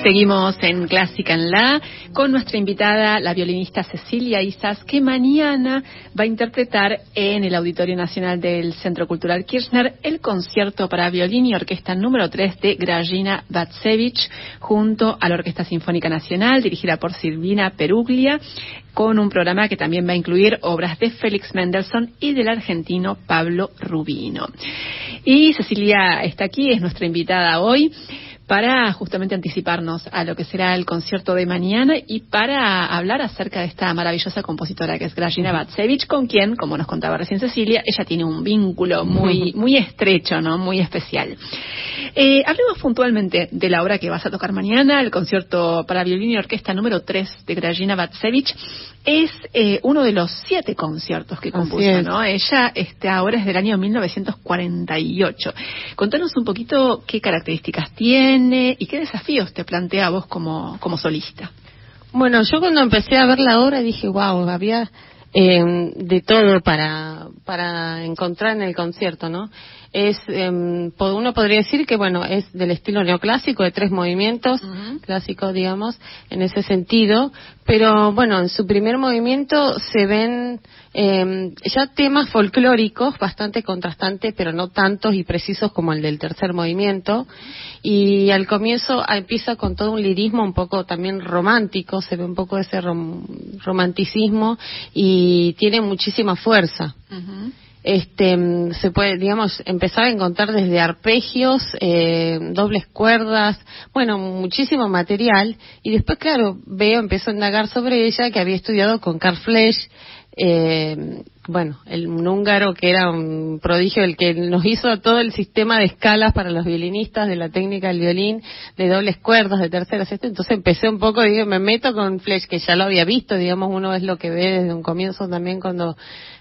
Seguimos en Clásica en La con nuestra invitada, la violinista Cecilia Isas, que mañana va a interpretar en el Auditorio Nacional del Centro Cultural Kirchner el concierto para violín y orquesta número 3 de Grażyna Batsevich junto a la Orquesta Sinfónica Nacional dirigida por Silvina Peruglia con un programa que también va a incluir obras de Félix Mendelssohn y del argentino Pablo Rubino. Y Cecilia está aquí, es nuestra invitada hoy para justamente anticiparnos a lo que será el concierto de mañana y para hablar acerca de esta maravillosa compositora que es Grażyna Batsevich, con quien, como nos contaba recién Cecilia, ella tiene un vínculo muy, muy estrecho, ¿no? Muy especial. Eh, hablemos puntualmente de la obra que vas a tocar mañana, el concierto para violín y orquesta número 3 de Grażyna Batsevich. Es eh, uno de los siete conciertos que compuso, ¿no? Ella este, ahora es del año 1948. Contanos un poquito qué características tiene y qué desafíos te plantea vos como, como solista. Bueno, yo cuando empecé a ver la obra dije, wow, había eh, de todo para, para encontrar en el concierto, ¿no? Es eh, uno podría decir que bueno es del estilo neoclásico de tres movimientos clásicos digamos en ese sentido. Pero bueno en su primer movimiento se ven eh, ya temas folclóricos bastante contrastantes pero no tantos y precisos como el del tercer movimiento. Y al comienzo empieza con todo un lirismo un poco también romántico se ve un poco ese romanticismo y tiene muchísima fuerza este, se puede, digamos, empezar a encontrar desde arpegios, eh, dobles cuerdas, bueno, muchísimo material. Y después, claro, veo, empiezo a indagar sobre ella, que había estudiado con Carl Flesch, eh, bueno, el, un húngaro que era un prodigio, el que nos hizo todo el sistema de escalas para los violinistas, de la técnica del violín, de dobles cuerdas, de terceras, este. Entonces empecé un poco, digo, me meto con Flesch, que ya lo había visto, digamos, uno es lo que ve desde un comienzo también cuando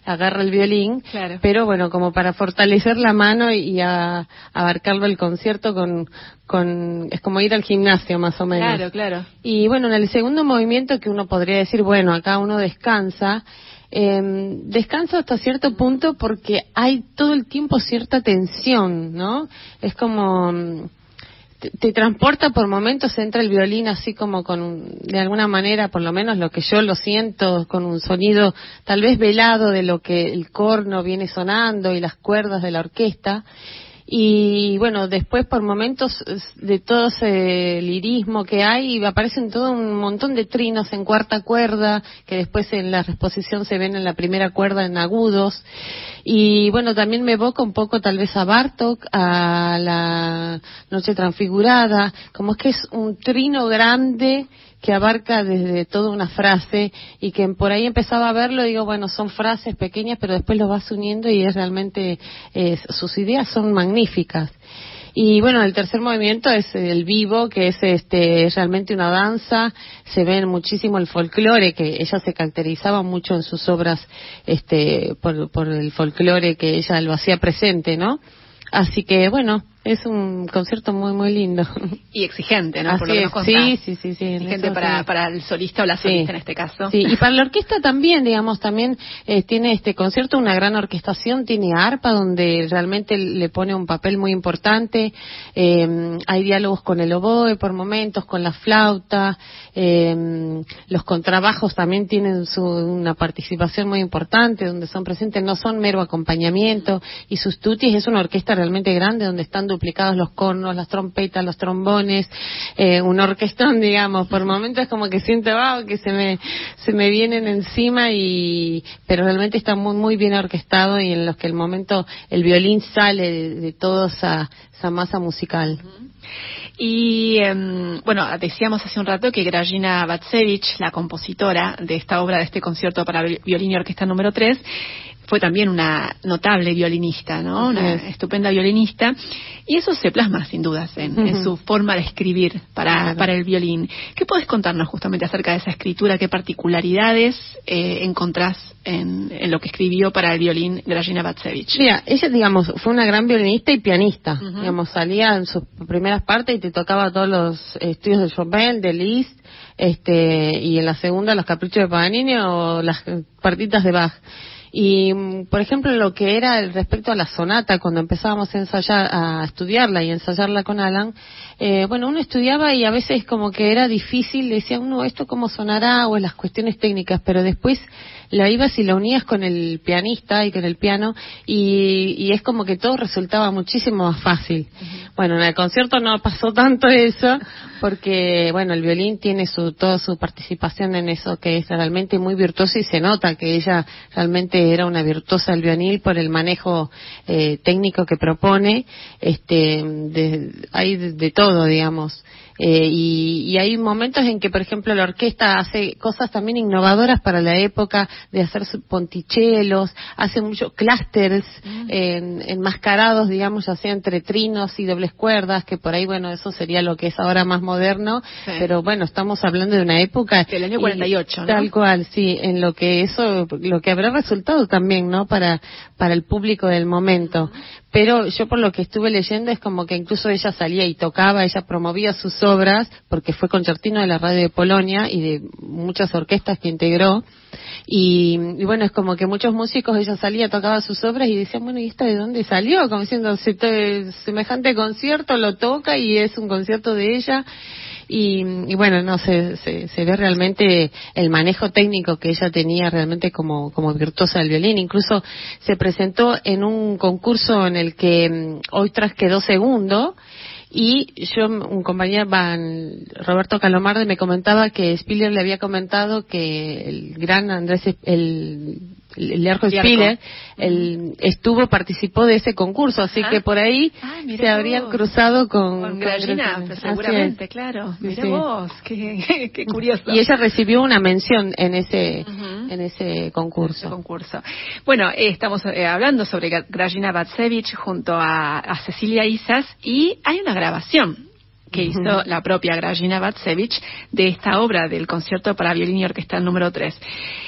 agarra el violín, pero bueno, como para fortalecer la mano y, a, abarcarlo el concierto con, con, es como ir al gimnasio más o menos. Claro, claro. Y bueno, en el segundo movimiento que uno podría decir, bueno, acá uno descansa, eh, descansa hasta cierto punto porque hay todo el tiempo cierta tensión, ¿no? Es como, te, transporta por momentos, entra el violín así como con, de alguna manera, por lo menos lo que yo lo siento, con un sonido tal vez velado de lo que el corno viene sonando y las cuerdas de la orquesta y bueno, después por momentos de todo ese lirismo que hay, aparecen todo un montón de trinos en cuarta cuerda, que después en la exposición se ven en la primera cuerda en agudos. Y bueno, también me evoca un poco tal vez a Bartok, a la Noche Transfigurada, como es que es un trino grande que abarca desde toda una frase y que por ahí empezaba a verlo, digo, bueno, son frases pequeñas, pero después lo vas uniendo y es realmente, sus ideas son magníficas. Y bueno, el tercer movimiento es el vivo, que es este, realmente una danza, se ve muchísimo el folclore, que ella se caracterizaba mucho en sus obras, este, por, por el folclore que ella lo hacía presente, ¿no? Así que bueno, es un concierto muy, muy lindo. Y exigente, ¿no? Por lo sí, sí, sí, sí. Exigente para, para el solista o la solista en este caso. Sí, y para la orquesta también, digamos, también eh, tiene este concierto una gran orquestación, tiene arpa donde realmente le pone un papel muy importante. Eh, hay diálogos con el oboe por momentos, con la flauta. Eh, los contrabajos también tienen su, una participación muy importante, donde son presentes, no son mero acompañamiento. Y sus tutis es una orquesta realmente grande donde están duplicados los cornos, las trompetas, los trombones, eh, un orquestón, digamos. Por momentos como que siento, wow, que se me, se me vienen encima y, pero realmente está muy, muy bien orquestado y en los que el momento el violín sale de, toda esa, esa masa musical. Y em, bueno, decíamos hace un rato que Grażyna Batsevich, la compositora de esta obra, de este concierto para violín y orquesta número 3, fue también una notable violinista, ¿no? Una estupenda violinista. Y eso se plasma, sin dudas, en, su forma de escribir para, para el violín. ¿Qué puedes contarnos justamente acerca de esa escritura? ¿Qué particularidades eh, encontrás en, lo que escribió para el violín Grażyna Batsevich? Mira, ella, digamos, fue una gran violinista y pianista. Digamos, salía en sus primeras partes y te tocaba todos los estudios de Chopin, de Liszt, este, y en la segunda los caprichos de Paganini o las partitas de Bach. Y, mm, por ejemplo, lo que era respecto a la sonata, cuando empezábamos a ensayar, a estudiarla y ensayarla con Alan, eh, bueno, uno estudiaba y a veces como que era difícil, decía uno, ¿esto cómo sonará? o las cuestiones técnicas, pero después la ibas y la unías con el pianista y con el piano y, es como que todo resultaba muchísimo más fácil. Bueno, en el concierto no pasó tanto eso porque, bueno, el violín tiene su, toda su participación en eso que es realmente muy virtuoso y se nota que ella realmente era una virtuosa del violín por el manejo eh, técnico que propone. Este, de, hay de todo, digamos. Eh, y, hay momentos en que, por ejemplo, la orquesta hace cosas también innovadoras para la época de hacer pontichelos, hace muchos clústeres mm. enmascarados, digamos, ya sea entre trinos y dobles cuerdas, que por ahí, bueno, eso sería lo que es ahora más moderno, pero bueno, estamos hablando de una época... Del año 48, ¿no? Tal cual, sí, en lo que eso, lo que habrá resultado también, ¿no? Para, para el público del momento pero yo por lo que estuve leyendo es como que incluso ella salía y tocaba, ella promovía sus obras, porque fue concertino de la radio de Polonia y de muchas orquestas que integró, y, bueno, es como que muchos músicos, ella salía, tocaba sus obras y decían, bueno, ¿y esta de dónde salió? Como diciendo, semejante concierto lo toca y es un concierto de ella, y, bueno, no se, se, ve realmente el manejo técnico que ella tenía realmente como, como virtuosa del violín. Incluso se presentó en un concurso en el que mm, hoy tras quedó segundo y yo, un compañero, Roberto Calomarde, me comentaba que Spiller le había comentado que el gran Andrés, el Lerjo Spiller, el, estuvo, participó de ese concurso, así que por ahí se habrían cruzado con... Con seguramente, claro. Mira vos, qué, curioso. Y ella recibió una mención en ese, en ese concurso. concurso. Bueno, eh, estamos eh, hablando sobre Grajina Batsevich junto a, a Cecilia Isas y hay una grabación que hizo la propia Grajina Batsevich de esta obra del concierto para violín y orquesta número 3.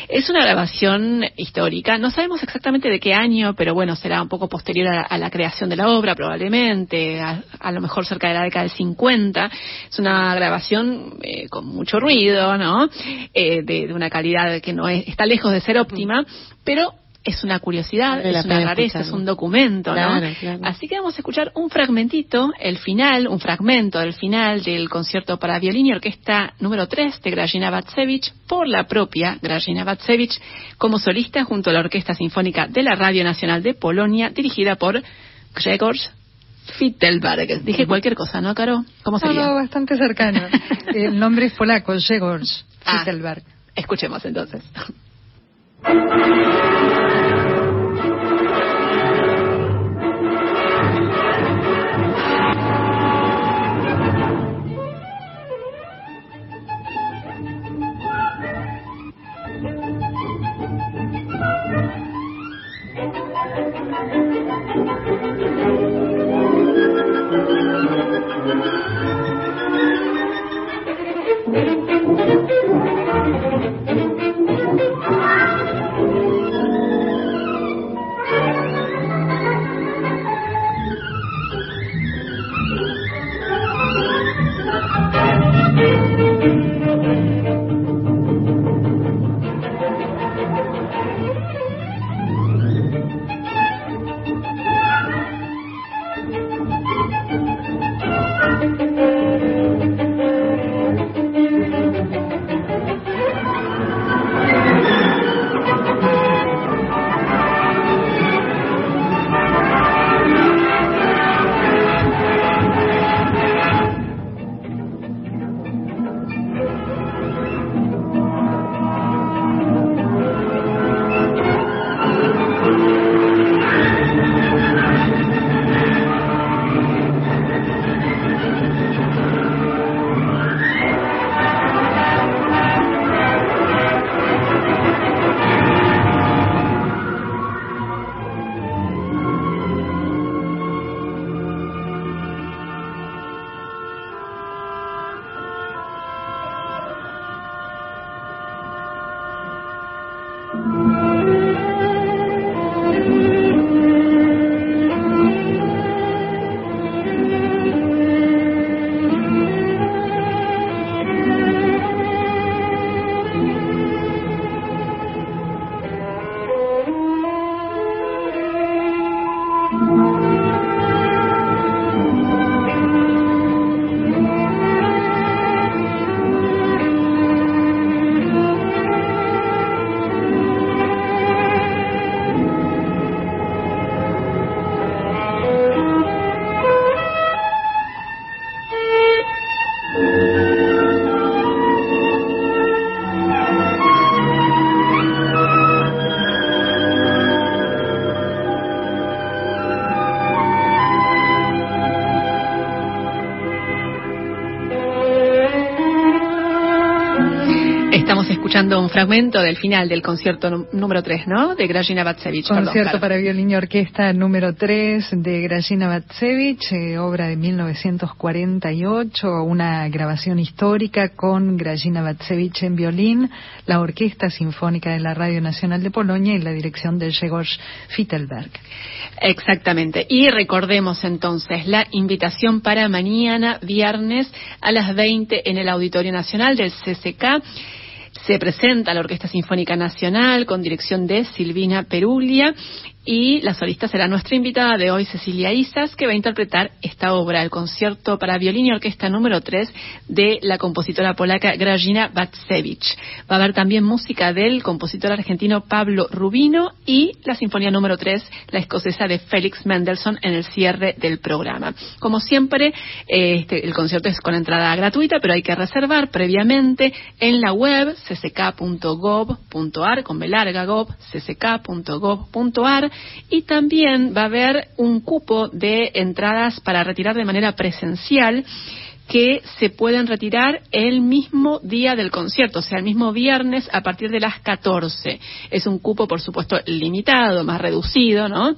Es una grabación histórica, no sabemos exactamente de qué año, pero bueno, será un poco posterior a, la creación de la obra, probablemente, a, lo mejor cerca de la década del 50. Es una grabación eh, con mucho ruido, ¿no? Eh, de, una calidad que no está lejos de ser óptima, pero es una curiosidad, es una rareza, es un documento, ¿no? Así que vamos a escuchar un fragmentito, el final, un fragmento del final del concierto para violín y orquesta número 3 de Grajina Batsevich por la propia Grajina Batsevich como solista junto a la Orquesta Sinfónica de la Radio Nacional de Polonia dirigida por Grzegorz Fittelberg. Dije cualquier cosa, ¿no, Caro? ¿Cómo sería? No, bastante cercano. el nombre es polaco, Grzegorz ah, Fittelberg. escuchemos entonces. Un fragmento del final del concierto número 3, ¿no? De Grażyna Batsevich. Concierto para violín y orquesta número 3 de Grażyna Batsevich, eh, obra de 1948, una grabación histórica con Grażyna Batsevich en violín, la Orquesta Sinfónica de la Radio Nacional de Polonia y la dirección de Grzegorz Fittelberg. Exactamente. Y recordemos entonces la invitación para mañana, viernes, a las 20 en el Auditorio Nacional del CCK se presenta la Orquesta Sinfónica Nacional con dirección de Silvina Perulia y la solista será nuestra invitada de hoy, Cecilia Isas, que va a interpretar esta obra, el concierto para violín y orquesta número 3 de la compositora polaca Grażyna Batsevich. Va a haber también música del compositor argentino Pablo Rubino y la sinfonía número 3, la escocesa de Félix Mendelssohn en el cierre del programa. Como siempre, este, el concierto es con entrada gratuita, pero hay que reservar previamente en la web cck.gov.ar, con belarga gov, cck.gov.ar y también va a haber un cupo de entradas para retirar de manera presencial que se pueden retirar el mismo día del concierto, o sea, el mismo viernes a partir de las 14. Es un cupo, por supuesto, limitado, más reducido, ¿no?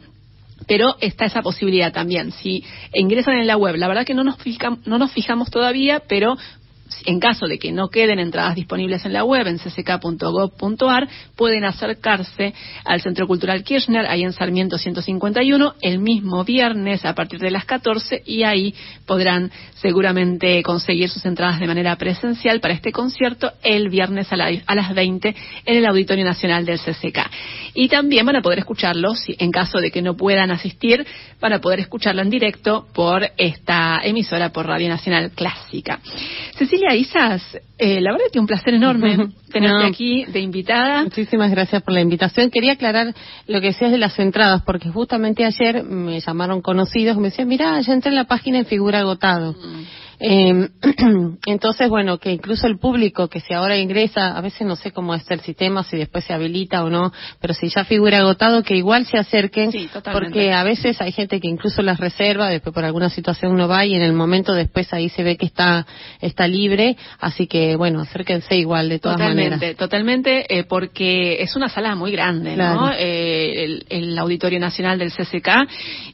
pero está esa posibilidad también. Si ingresan en la web, la verdad que no nos, no nos fijamos todavía, pero en caso de que no queden entradas disponibles en la web, en cck.gov.ar, pueden acercarse al Centro Cultural Kirchner, ahí en Sarmiento 151, el mismo viernes a partir de las 14 y ahí podrán seguramente conseguir sus entradas de manera presencial para este concierto el viernes a, las 20 en el Auditorio Nacional del CCK. Y también van a poder escucharlo, si, en caso de que no puedan asistir, van a poder escucharlo en directo por esta emisora por Radio Nacional Clásica. Isas, eh, la verdad que un placer enorme tenerte aquí de invitada. Muchísimas gracias por la invitación. Quería aclarar lo que decías de las entradas, porque justamente ayer me llamaron conocidos y me decían, mira, ya entré en la página en figura agotado. Mm. Eh, entonces, bueno, que incluso el público que si ahora ingresa, a veces no sé cómo es el sistema, si después se habilita o no, pero si ya figura agotado, que igual se acerquen, porque a veces hay gente que incluso las reserva, después por alguna situación no va y en el momento después ahí se ve que está está libre, así que bueno, acérquense igual de todas totalmente, maneras. Totalmente, eh, porque es una sala muy grande, ¿no? Eh, el, el, Auditorio Nacional del CCK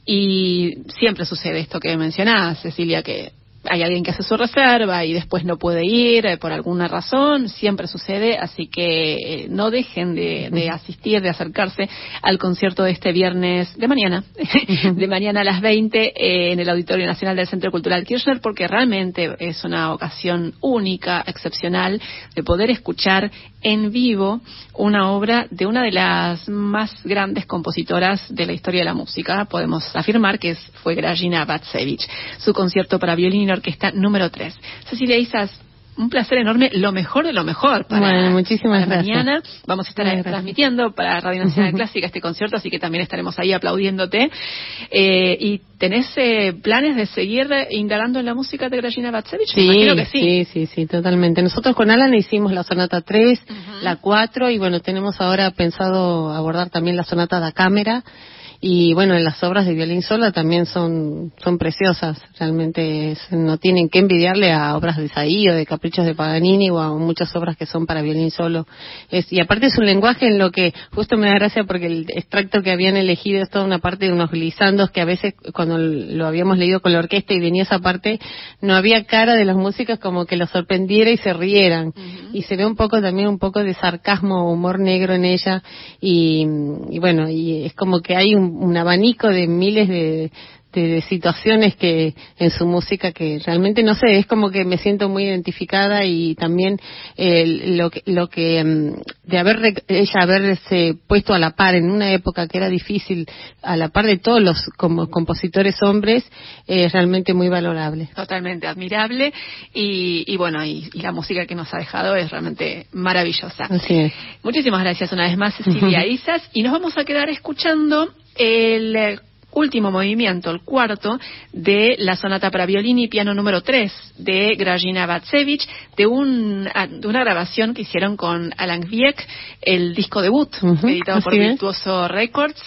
y siempre sucede esto que mencionás, Cecilia, que hay alguien que hace su reserva y después no puede ir eh, por alguna razón, siempre sucede, así que eh, no dejen de, asistir, de acercarse al concierto de este viernes de mañana, de mañana a las 20 eh, en el Auditorio Nacional del Centro Cultural Kirchner, porque realmente es una ocasión única, excepcional, de poder escuchar en vivo una obra de una de las más grandes compositoras de la historia de la música. Podemos afirmar que fue Grażyna Batsevich. Su concierto para violín orquesta número 3. Cecilia Isas, un placer enorme, lo mejor de lo mejor para, muchísimas mañana. Vamos a estar transmitiendo para Radio Nacional Clásica este concierto, así que también estaremos ahí aplaudiéndote. Eh, ¿Y tenés eh, planes de seguir indagando en la música de Grażyna Batsevich? Sí, sí, sí, sí, totalmente. Nosotros con Alan hicimos la sonata 3, la 4 y bueno, tenemos ahora pensado abordar también la sonata da cámara y bueno, en las obras de violín solo también son, son preciosas, realmente no tienen que envidiarle a obras de Saí o de Caprichos de Paganini o a muchas obras que son para violín solo. Es, y aparte es un lenguaje en lo que justo me da gracia porque el extracto que habían elegido es toda una parte de unos glisandos que a veces cuando lo habíamos leído con la orquesta y venía esa parte, no había cara de los músicos como que los sorprendiera y se rieran. Y se ve un poco también un poco de sarcasmo, humor negro en ella y, y bueno, y es como que hay un, un abanico de miles de, de, situaciones que en su música que realmente no sé es como que me siento muy identificada y también eh, lo que lo que mm, de haber ella haberse puesto a la par en una época que era difícil a la par de todos los como compositores hombres es realmente muy valorable totalmente admirable y, y bueno y, la música que nos ha dejado es realmente maravillosa Así es. muchísimas gracias una vez más Cecilia Isas y nos vamos a quedar escuchando el último movimiento, el cuarto, de la sonata para violín y piano número 3 de Grajina Batsevich, de, un, ah, de una grabación que hicieron con Alan Wieck, el disco debut, editado por Virtuoso Records,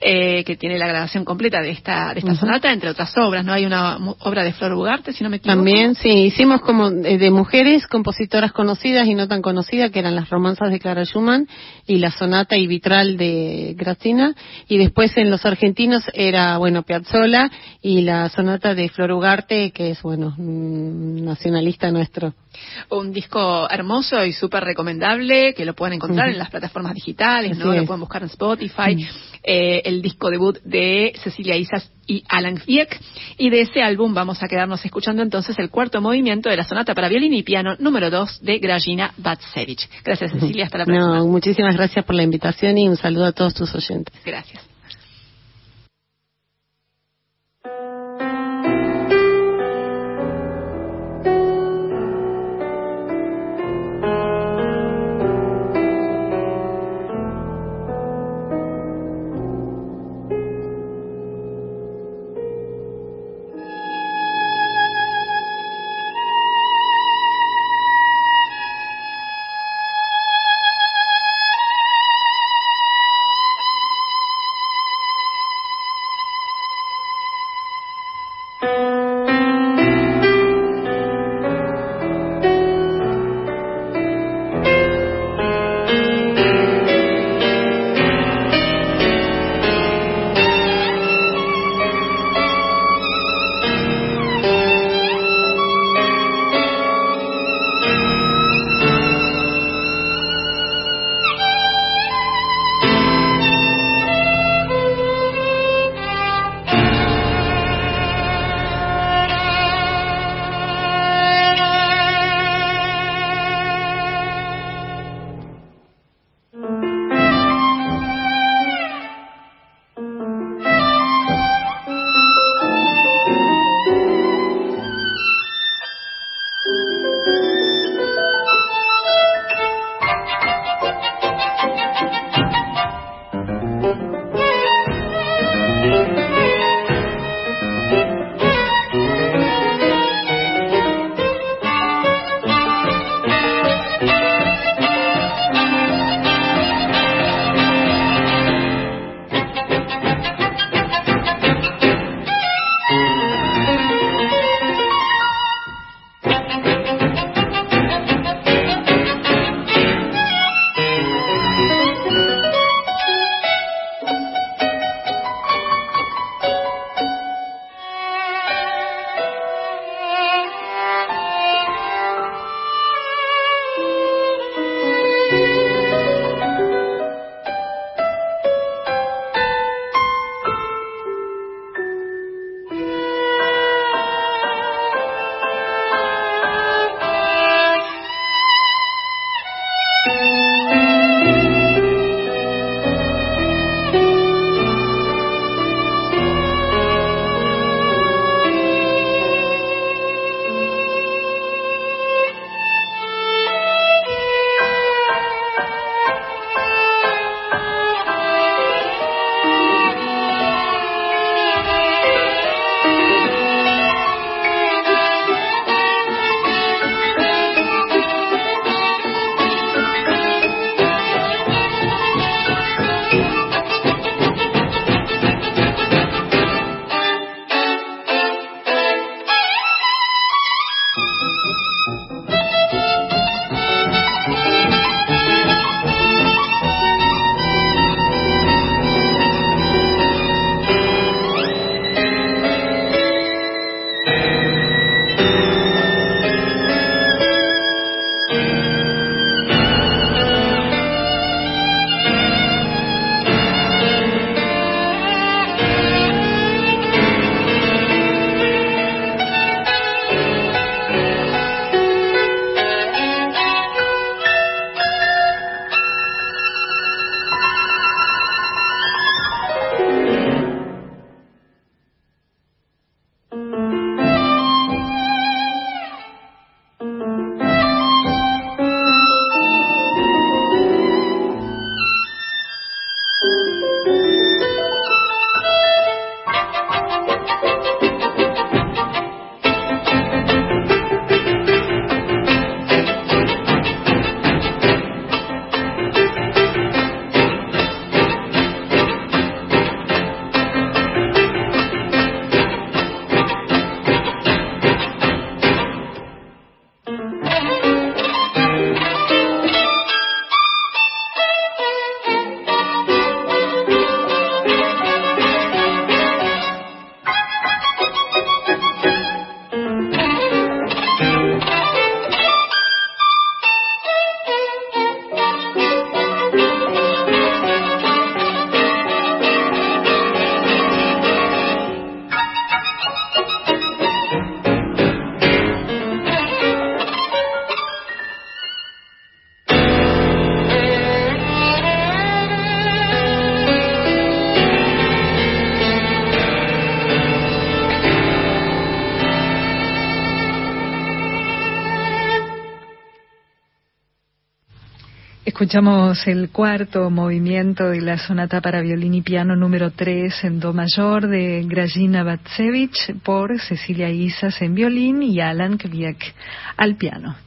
eh, que tiene la grabación completa de esta, de esta sonata, entre otras obras. No hay una obra de Flor Ugarte, si no me equivoco. También, sí, hicimos como de, mujeres, compositoras conocidas y no tan conocidas, que eran las romanzas de Clara Schumann y la sonata y vitral de Gracina, y después en los argentinos era bueno, Piazzolla y la sonata de Flor Ugarte, que es, bueno, nacionalista nuestro. Un disco hermoso y súper recomendable, que lo pueden encontrar en las plataformas digitales, ¿no? Lo pueden buscar en Spotify. Eh, el disco debut de Cecilia Isas y Alan Fieck. Y de ese álbum vamos a quedarnos escuchando entonces el cuarto movimiento de la sonata para violín y piano número 2 de Grajina Batsevich. Gracias, Cecilia. Hasta la próxima. muchísimas gracias por la invitación y un saludo a todos tus oyentes. Gracias. Escuchamos el cuarto movimiento de la sonata para violín y piano número 3 en do mayor de Grajina Batsevich por Cecilia Isas en violín y Alan Kviek al piano.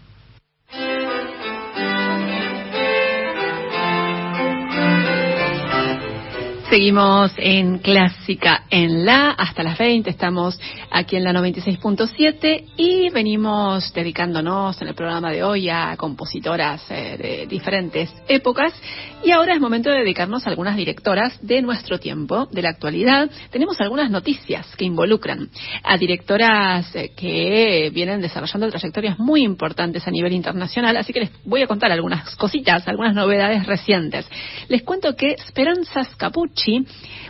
Seguimos en Clásica en la hasta las 20. Estamos aquí en la 96.7 y venimos dedicándonos en el programa de hoy a compositoras eh, de diferentes épocas. Y ahora es momento de dedicarnos a algunas directoras de nuestro tiempo, de la actualidad. Tenemos algunas noticias que involucran a directoras eh, que vienen desarrollando trayectorias muy importantes a nivel internacional. Así que les voy a contar algunas cositas, algunas novedades recientes. Les cuento que Speranza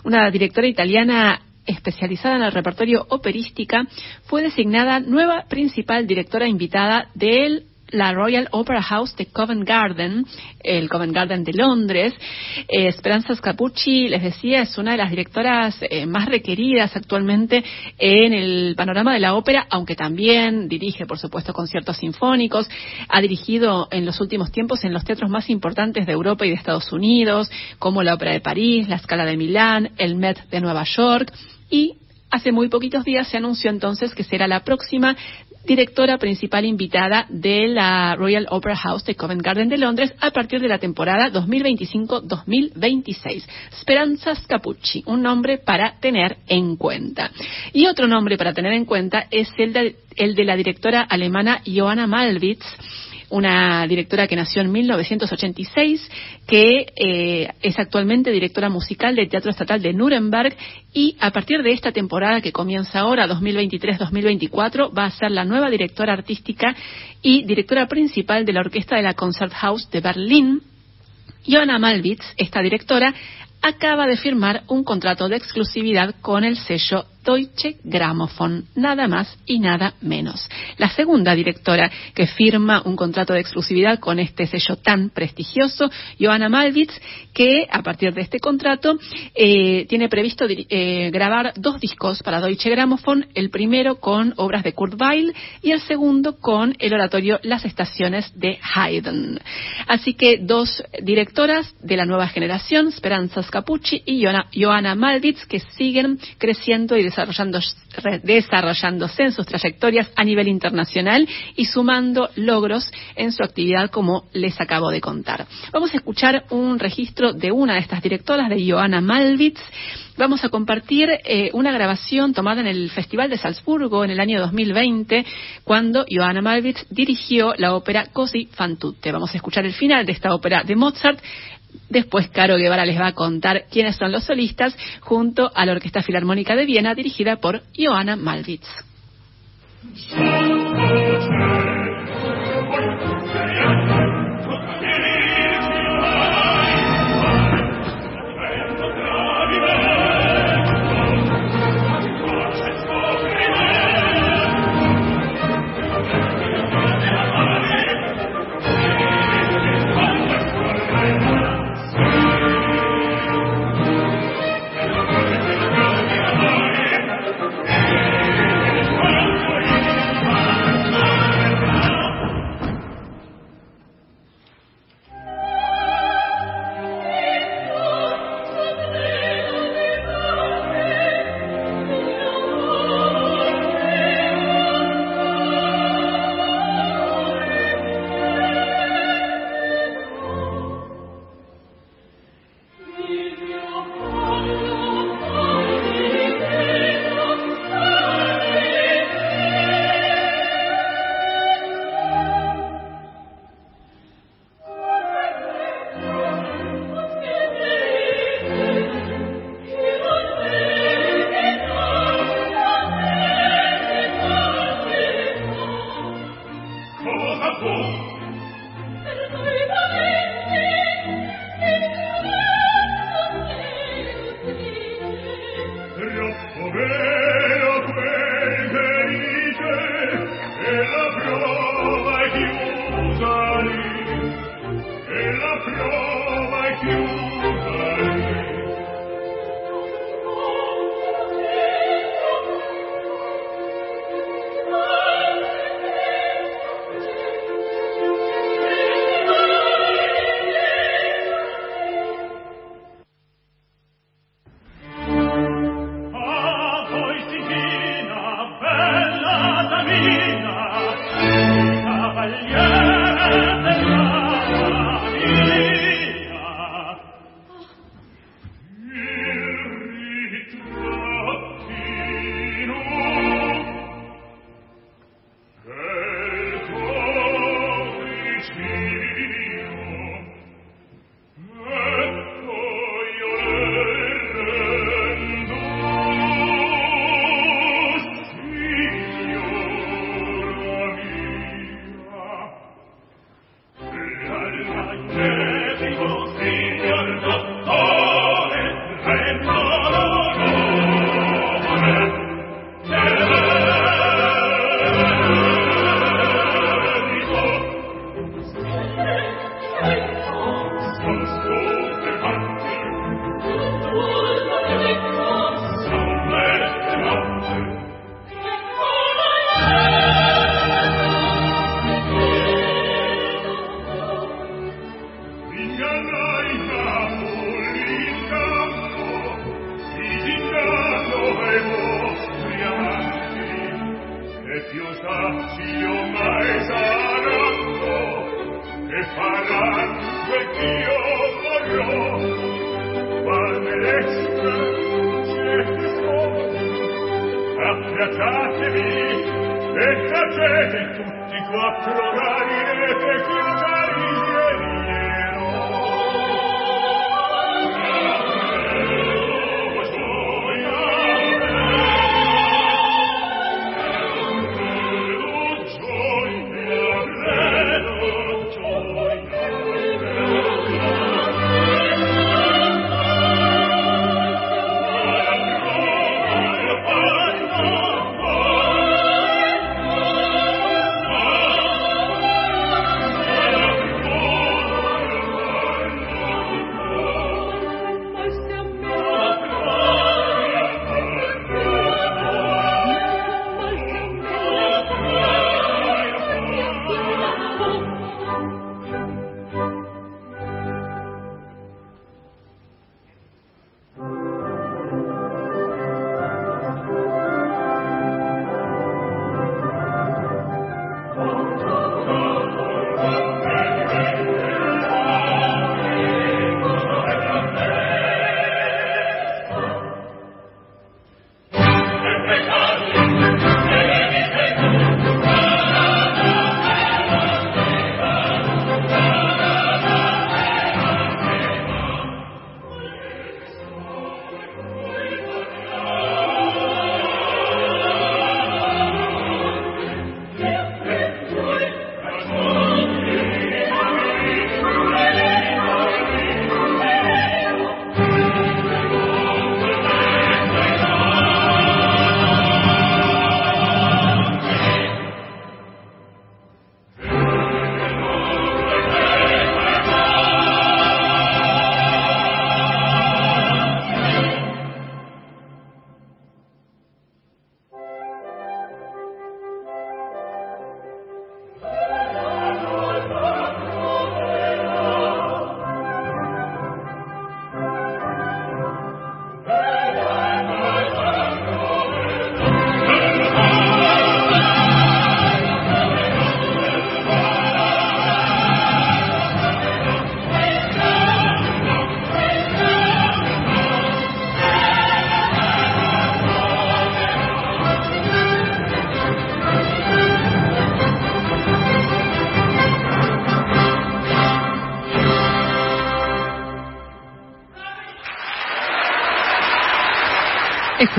Una directora italiana especializada en el repertorio operística, fue designada nueva principal directora invitada del la Royal Opera House de Covent Garden, el Covent Garden de Londres. Eh, Esperanza Scapucci, les decía, es una de las directoras eh, más requeridas actualmente en el panorama de la ópera, aunque también dirige, por supuesto, conciertos sinfónicos. Ha dirigido en los últimos tiempos en los teatros más importantes de Europa y de Estados Unidos, como la Ópera de París, la Scala de Milán, el Met de Nueva York y Hace muy poquitos días se anunció entonces que será la próxima directora principal invitada de la Royal Opera House de Covent Garden de Londres a partir de la temporada 2025-2026. Speranza Scapucci, un nombre para tener en cuenta. Y otro nombre para tener en cuenta es el de, el de la directora alemana Johanna Malwitz una directora que nació en 1986, que eh, es actualmente directora musical del Teatro Estatal de Nuremberg y a partir de esta temporada que comienza ahora, 2023-2024, va a ser la nueva directora artística y directora principal de la Orquesta de la Concerthaus de Berlín. Johanna Malwitz, esta directora, acaba de firmar un contrato de exclusividad con el sello Deutsche Grammophon, nada más y nada menos. La segunda directora que firma un contrato de exclusividad con este sello tan prestigioso, Johanna Malwitz, que a partir de este contrato eh, tiene previsto eh, grabar dos discos para Deutsche Grammophon, el primero con obras de Kurt Weill y el segundo con el oratorio Las Estaciones de Haydn. Así que dos directoras de la nueva generación, Speranza Scapucci y Johanna Malwitz, que siguen creciendo y desarrollando desarrollándose en sus trayectorias a nivel internacional y sumando logros en su actividad como les acabo de contar. Vamos a escuchar un registro de una de estas directoras, de Johanna Malwitz. Vamos a compartir eh, una grabación tomada en el Festival de Salzburgo en el año 2020, cuando Johanna Malwitz dirigió la ópera Così fan tutte. Vamos a escuchar el final de esta ópera de Mozart Después Caro Guevara les va a contar quiénes son los solistas junto a la Orquesta Filarmónica de Viena dirigida por Johanna Malwitz. Cosa tu? Per dove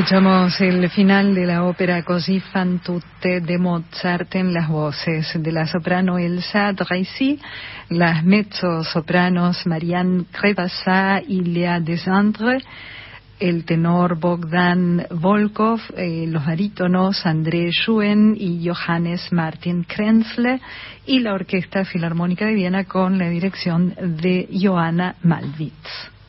Escuchamos el final de la ópera Così fan tutte de Mozart en las voces de la soprano Elsa Dreissy, las mezzo-sopranos Marianne Crevassa y Léa Desandre, el tenor Bogdan Volkov, eh, los barítonos André Schuen y Johannes Martin Krenzle y la Orquesta Filarmónica de Viena con la dirección de Johanna Malwitz.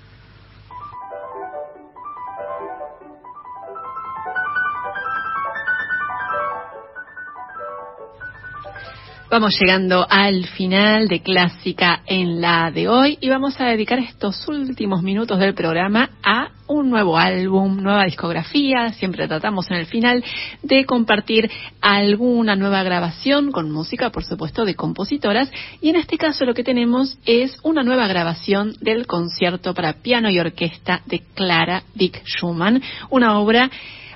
Vamos llegando al final de Clásica en la de hoy y vamos a dedicar estos últimos minutos del programa a un nuevo álbum, nueva discografía. Siempre tratamos en el final de compartir alguna nueva grabación con música, por supuesto, de compositoras. Y en este caso lo que tenemos es una nueva grabación del concierto para piano y orquesta de Clara Dick Schumann, una obra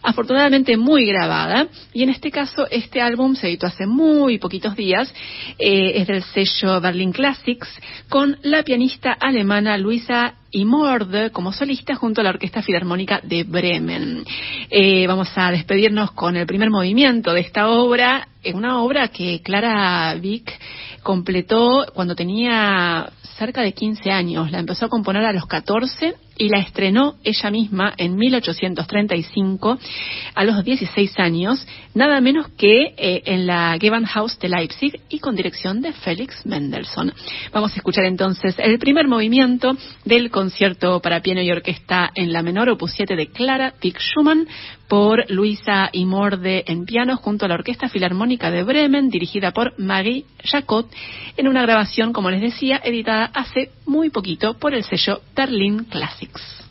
afortunadamente muy grabada. Y en este caso, este álbum se editó hace muy poquitos días, eh, es del sello Berlin Classics, con la pianista alemana Luisa y Morde como solista junto a la Orquesta Filarmónica de Bremen. Eh, vamos a despedirnos con el primer movimiento de esta obra, una obra que Clara Vick completó cuando tenía cerca de 15 años. La empezó a componer a los 14 y la estrenó ella misma en 1835 a los 16 años, nada menos que eh, en la Gewandhaus de Leipzig y con dirección de Felix Mendelssohn. Vamos a escuchar entonces el primer movimiento del concierto para piano y orquesta en la menor opus 7 de Clara Dick Schumann por Luisa Imorde en piano junto a la Orquesta Filarmónica de Bremen, dirigida por Marie Jacot, en una grabación, como les decía, editada hace muy poquito por el sello Berlin Classics.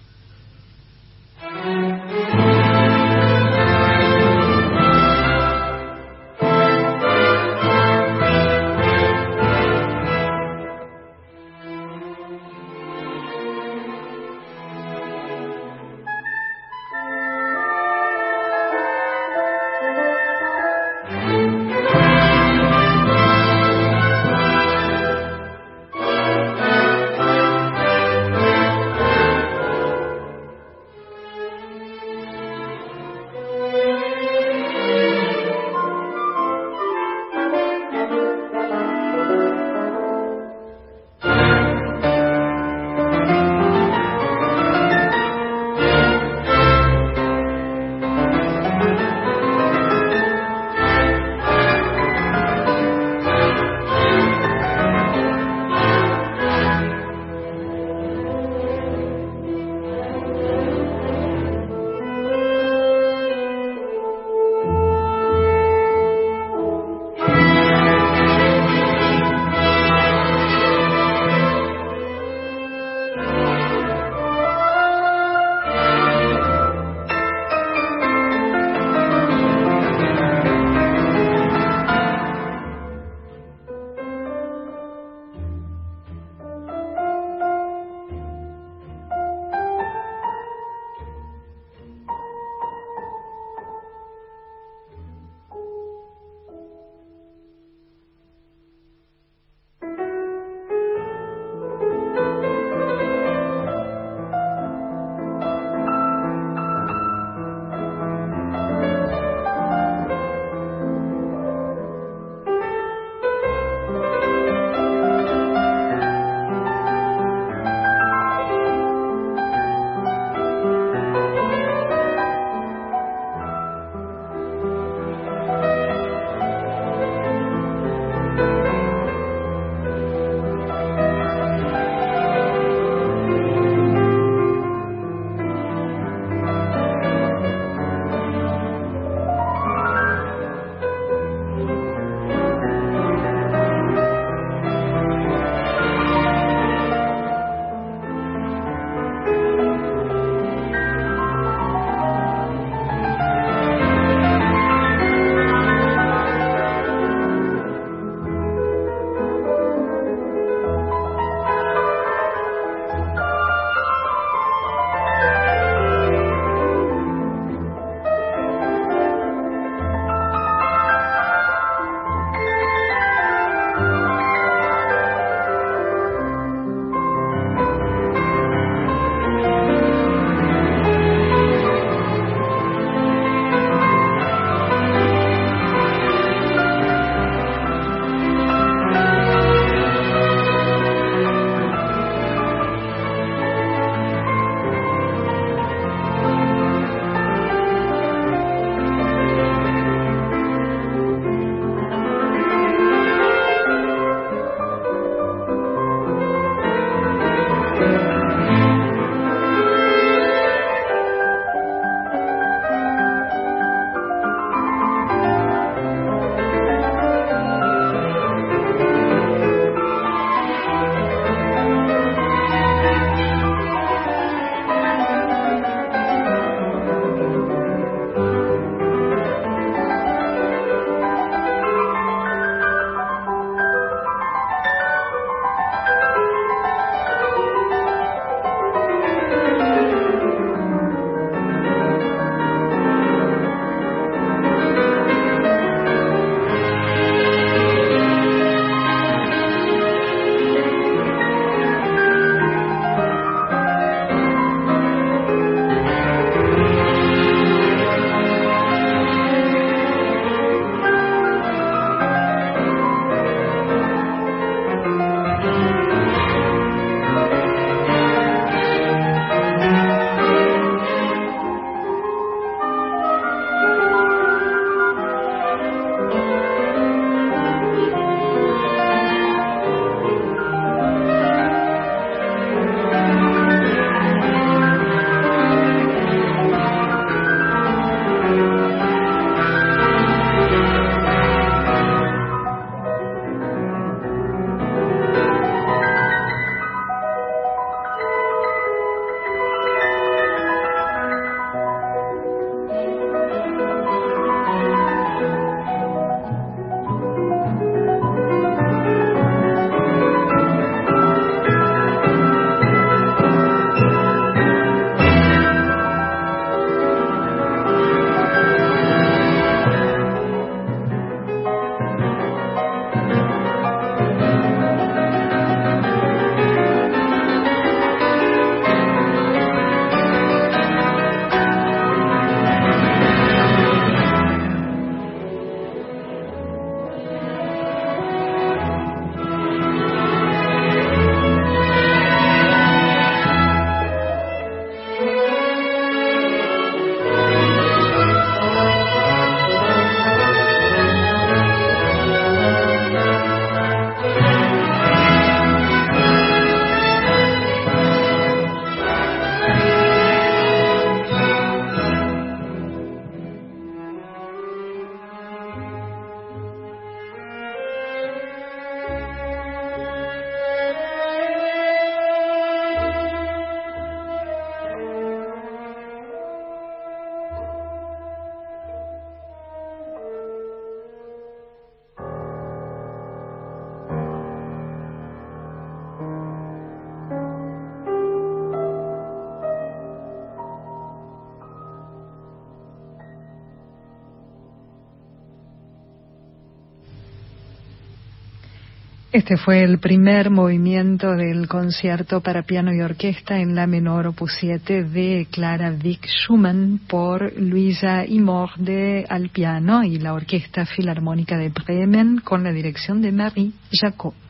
Este fue el primer movimiento del concierto para piano y orquesta en la menor opus 7 de Clara Vick Schumann por Luisa Imorde al piano y la Orquesta Filarmónica de Bremen con la dirección de Marie Jacot.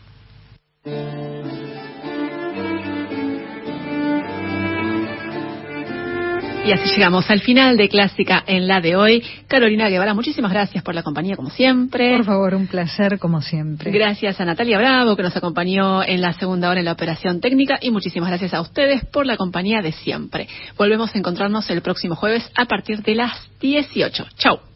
Y así llegamos al final de Clásica en la de hoy. Carolina Guevara, muchísimas gracias por la compañía como siempre. Por favor, un placer como siempre. Gracias a Natalia Bravo que nos acompañó en la segunda hora en la operación técnica y muchísimas gracias a ustedes por la compañía de siempre. Volvemos a encontrarnos el próximo jueves a partir de las 18. Chau.